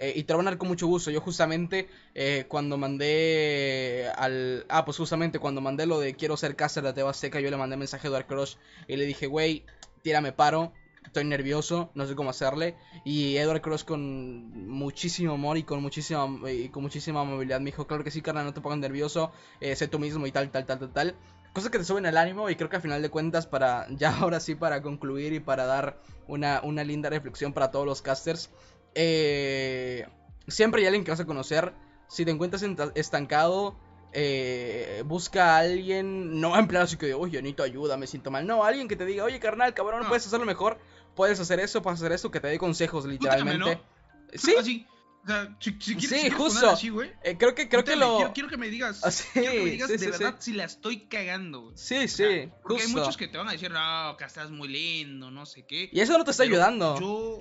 Eh, y te lo a dar con mucho gusto. Yo justamente eh, cuando mandé al... Ah, pues justamente cuando mandé lo de quiero ser caster de Teba Seca, yo le mandé mensaje a Dark Crush y le dije, güey, tírame paro, estoy nervioso, no sé cómo hacerle. Y Edward Cross con muchísimo amor y con muchísima, y con muchísima movilidad me dijo, claro que sí, carnal, no te pongas nervioso, eh, sé tú mismo y tal, tal, tal, tal, tal. Cosas que te suben el ánimo y creo que al final de cuentas para, ya ahora sí, para concluir y para dar una, una linda reflexión para todos los casters. Eh, siempre hay alguien que vas a conocer. Si te encuentras estancado, eh, busca a alguien, no en plan así que, oye, necesito ayuda, me siento mal. No, alguien que te diga, oye, carnal, cabrón, no. puedes hacerlo mejor puedes hacer eso, puedes hacer eso, que te dé consejos literalmente. Sí. O sea, si, quieres, sí, justo. Así, eh, creo que, creo que lo. Quiero, que me digas. Ah, quiero que me digas de verdad si la estoy cagando. Sí, sí. porque hay muchos que te van a decir, no, que estás muy lindo, no sé qué. Y eso no te está ayudando.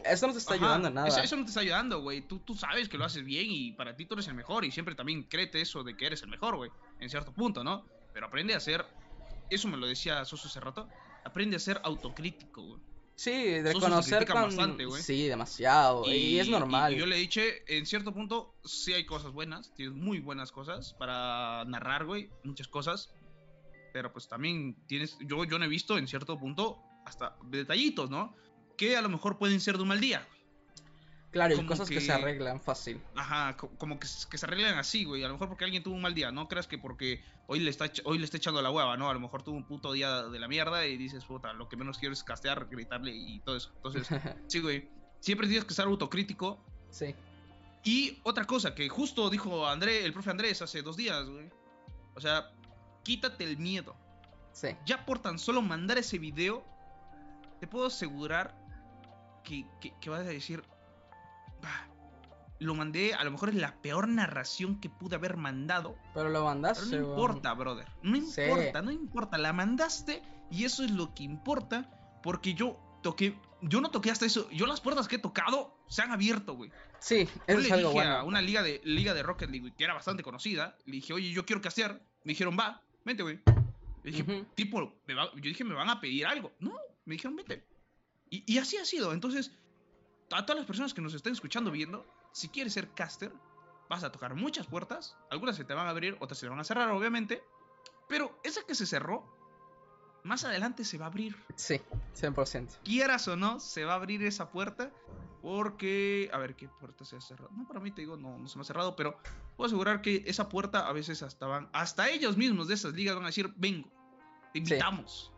Eso no te está ayudando nada. Eso, no te está ayudando, güey. Tú, tú sabes que lo haces bien y para ti tú eres el mejor. Y siempre también créete eso de que eres el mejor, güey. En cierto punto, ¿no? Pero aprende a ser. Eso me lo decía Soso hace rato. Aprende a ser autocrítico, güey. Sí, reconocer Sí, demasiado. Y, es normal. yo le dicho, en cierto punto, sí hay cosas buenas. Tienes muy buenas cosas para narrar, güey. Muchas cosas. Pero pues también tienes. Yo, yo no he visto, en cierto punto, hasta detallitos, ¿no? Que a lo mejor pueden ser de un mal día. Claro, y cosas que, se arreglan fácil. Ajá, como que, se arreglan así, güey. A lo mejor porque alguien tuvo un mal día. No creas que porque hoy le está, hoy le está echando la hueva, ¿no? A lo mejor tuvo un puto día de la mierda y dices, puta, lo que menos quiero es castear, gritarle y todo eso. Entonces, sí, güey. Siempre tienes que ser autocrítico. Sí. Y otra cosa que justo dijo André, el profe Andrés hace dos días, güey. O sea, quítate el miedo. Sí. Ya por tan solo mandar ese video, te puedo asegurar que, que, que vas a decir, lo mandé, a lo mejor es la peor narración que pude haber mandado. Pero lo mandaste. no importa, brother. No importa, no importa. La mandaste y eso es lo que importa. Porque yo toqué, yo no toqué hasta eso. Yo las puertas que he tocado se han abierto, güey. Sí, eso es algo bueno. a una liga de, liga de Rocket League, que era bastante conocida. Le dije, oye, yo quiero castear. Me dijeron, va, vente, güey. Le dije, tipo, yo dije, me van a pedir algo. No, me dijeron, vete. Y, y así ha sido. Entonces, a todas las personas que nos estén escuchando, viendo, si quieres ser caster, vas a tocar muchas puertas. Algunas se te van a abrir, otras se te van a cerrar, obviamente. Pero esa que se cerró, más adelante se va a abrir. Sí, 100%. Quieras o no, se va a abrir esa puerta. Porque, a ver, ¿qué puerta se ha cerrado? No, para mí te digo, no, no se me ha cerrado, pero puedo asegurar que esa puerta a veces hasta van, hasta ellos mismos de esas ligas van a decir, vengo, te invitamos.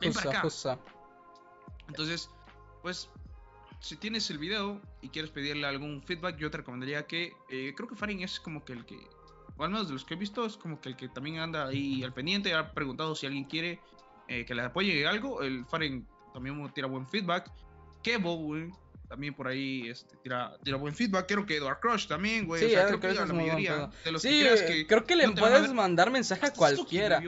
Ven para acá. Entonces, pues si tienes el video y quieres pedirle algún feedback, yo te recomendaría que. Eh, creo que Farin es como que el que. O al menos de los que he visto, es como que el que también anda ahí al pendiente. Ha preguntado si alguien quiere eh, que le apoye algo. El Farin también tira buen feedback. Kevo, güey. También por ahí este, tira, tira buen feedback. Creo que Edward Crush también, güey. Sí, creo que la mayoría de los sí, que, creo que le puedes mandar mensaje a cualquiera.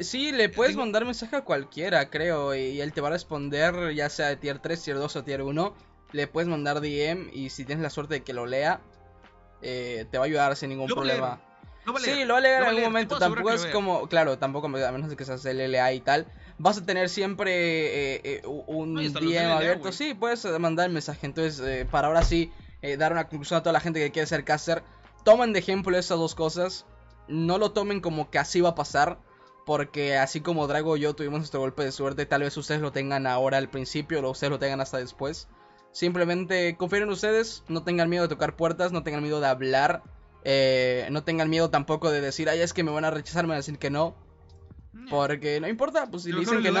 Sí, le puedes mandar mensaje a cualquiera, creo, y él te va a responder, ya sea de tier 3, tier 2 o tier 1. Le puedes mandar DM y si tienes la suerte de que lo lea, eh, te va a ayudar sin ningún problema. sí, lo va a leer en algún momento. Tampoco es como, claro, tampoco a menos de que seas LLA y tal. Vas a tener siempre eh, eh, un DM abierto. Sí, puedes mandar el mensaje. Entonces, para ahora sí, dar una conclusión a toda la gente que quiere ser caster. Tomen de ejemplo esas dos cosas. No lo tomen como que así va a pasar porque así como Drago y yo tuvimos nuestro golpe de suerte, tal vez ustedes lo tengan ahora al principio o ustedes lo tengan hasta después. Simplemente confíen en ustedes, no tengan miedo de tocar puertas, no tengan miedo de hablar, eh, no tengan miedo tampoco de decir, ay, es que me van a rechazar, me van a decir que no. Porque no importa, pues si dicen que no.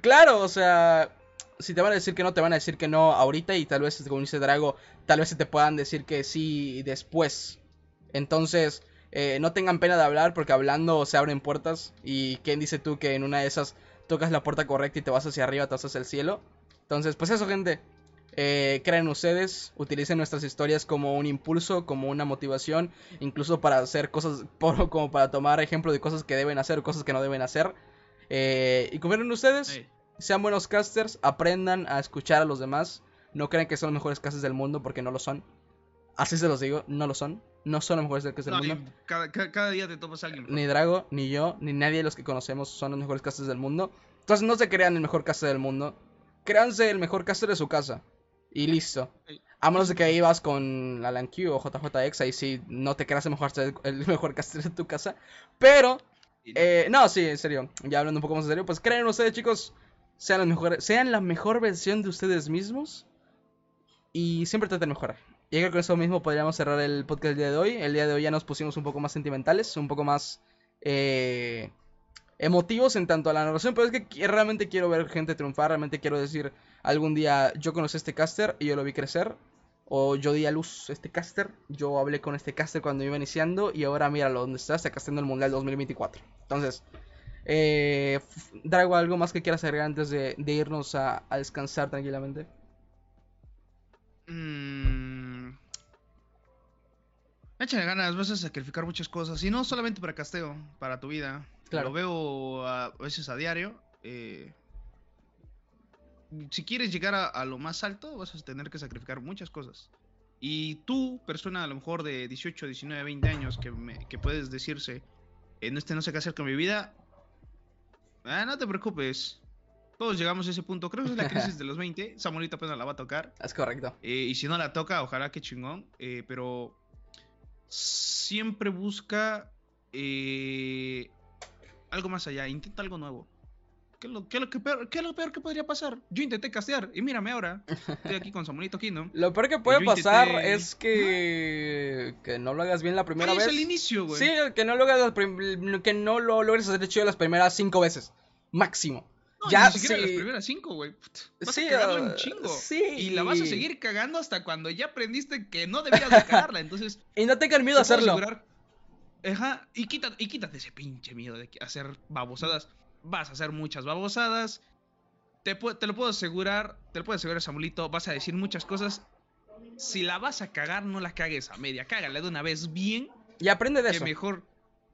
claro, o sea, si te van a decir que no, te van a decir que no ahorita y tal vez, como dice Drago, tal vez se te puedan decir que sí después. Entonces, Eh, no tengan pena de hablar porque hablando se abren puertas. Y quién dice tú que en una de esas tocas la puerta correcta y te vas hacia arriba, te vas hacia el cielo. Entonces, pues eso, gente. Eh, crean ustedes, utilicen nuestras historias como un impulso, como una motivación, incluso para hacer cosas, como para tomar ejemplo de cosas que deben hacer o cosas que no deben hacer. Eh, y confíen en ustedes, sean buenos casters, aprendan a escuchar a los demás. No crean que son los mejores casters del mundo porque no lo son. Así se los digo, no lo son. No son los mejores casters del mundo. Cada, día te topas a alguien. Ni Drago, ni yo, ni nadie de los que conocemos son los mejores casters del mundo. Entonces no se crean el mejor caster del mundo. Créanse el mejor caster de su casa. Y listo. A menos de que ahí vas con Alan Q o JJX, ahí sí no te creas el mejor, el mejor caster de tu casa. Pero, eh, no, sí, en serio. Ya hablando un poco más en serio, pues creen ustedes, chicos. Sean, los mejores, sean la mejor versión de ustedes mismos. Y siempre traten de mejorar. Y creo que eso mismo podríamos cerrar el podcast del día de hoy. El día de hoy ya nos pusimos un poco más sentimentales, un poco más eh, emotivos en tanto a la narración. Pero es que realmente quiero ver gente triunfar. Realmente quiero decir algún día yo conocí este caster y yo lo vi crecer. O yo di a luz este caster. Yo hablé con este caster cuando iba iniciando. Y ahora míralo donde está. Está casteando el Mundial 2024. Entonces, eh, Drago, ¿algo más que quieras agregar antes de, irnos a, descansar tranquilamente? Mmm. Échale ganas, vas a sacrificar muchas cosas. Y no solamente para casteo, para tu vida. Claro. Lo veo a, veces a diario. Eh, si quieres llegar a, lo más alto, vas a tener que sacrificar muchas cosas. Y tú, persona a lo mejor de 18, 19, 20 años, que, que puedes decirse, en este no sé qué hacer con mi vida, ah, no te preocupes. Todos llegamos a ese punto. Creo que es la crisis de los 20. Samuelito apenas la va a tocar. Es correcto. Eh, y si no la toca, ojalá que chingón. Eh, pero siempre busca eh, algo más allá. Intenta algo nuevo. ¿Qué es, lo, que peor, ¿Qué es lo peor que podría pasar? Yo intenté castear y mírame ahora. Estoy aquí con Samuelito Kingdom. Lo peor que puede pasar es que, que no lo hagas bien la primera vez. Es el inicio, güey. Sí, que no lo hagas que no lo logres hacer chido las primeras cinco veces. Máximo. No, ya, ni siquiera las primeras cinco, güey. Vas a cagarla un chingo. Sí. Y la vas a seguir cagando hasta cuando ya aprendiste que no debías de cagarla. Entonces. y no tengan miedo a hacerlo. Ajá. Y quítate, y quítate ese pinche miedo de hacer babosadas vas a hacer muchas babosadas. Te, te lo puedo asegurar, te lo puedo asegurar, Samuelito, vas a decir muchas cosas. Si la vas a cagar, no la cagues a media, cágala de una vez bien. Y aprende de eso. mejor,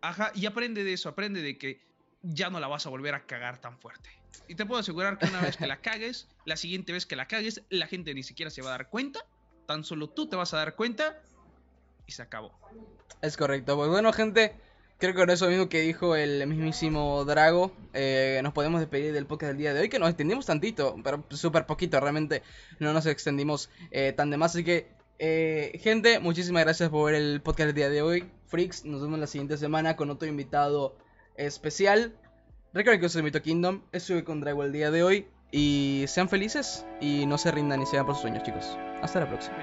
ajá, y aprende de eso, aprende de que ya no la vas a volver a cagar tan fuerte. Y te puedo asegurar que una vez que la cagues, la siguiente vez que la cagues, la gente ni siquiera se va a dar cuenta. Tan solo tú te vas a dar cuenta y se acabó. Es correcto. Pues bueno, gente, Creo que con eso mismo que dijo el mismísimo Drago, eh, nos podemos despedir del podcast del día de hoy, que nos extendimos tantito, pero súper poquito, realmente no nos extendimos eh, tan de más. Así que, eh, gente, muchísimas gracias por ver el podcast del día de hoy. Freaks, nos vemos la siguiente semana con otro invitado especial. Recuerden que yo soy Mito Kingdom, estuve con Drago el día de hoy. Y sean felices y no se rindan y sean por sus sueños, chicos. Hasta la próxima.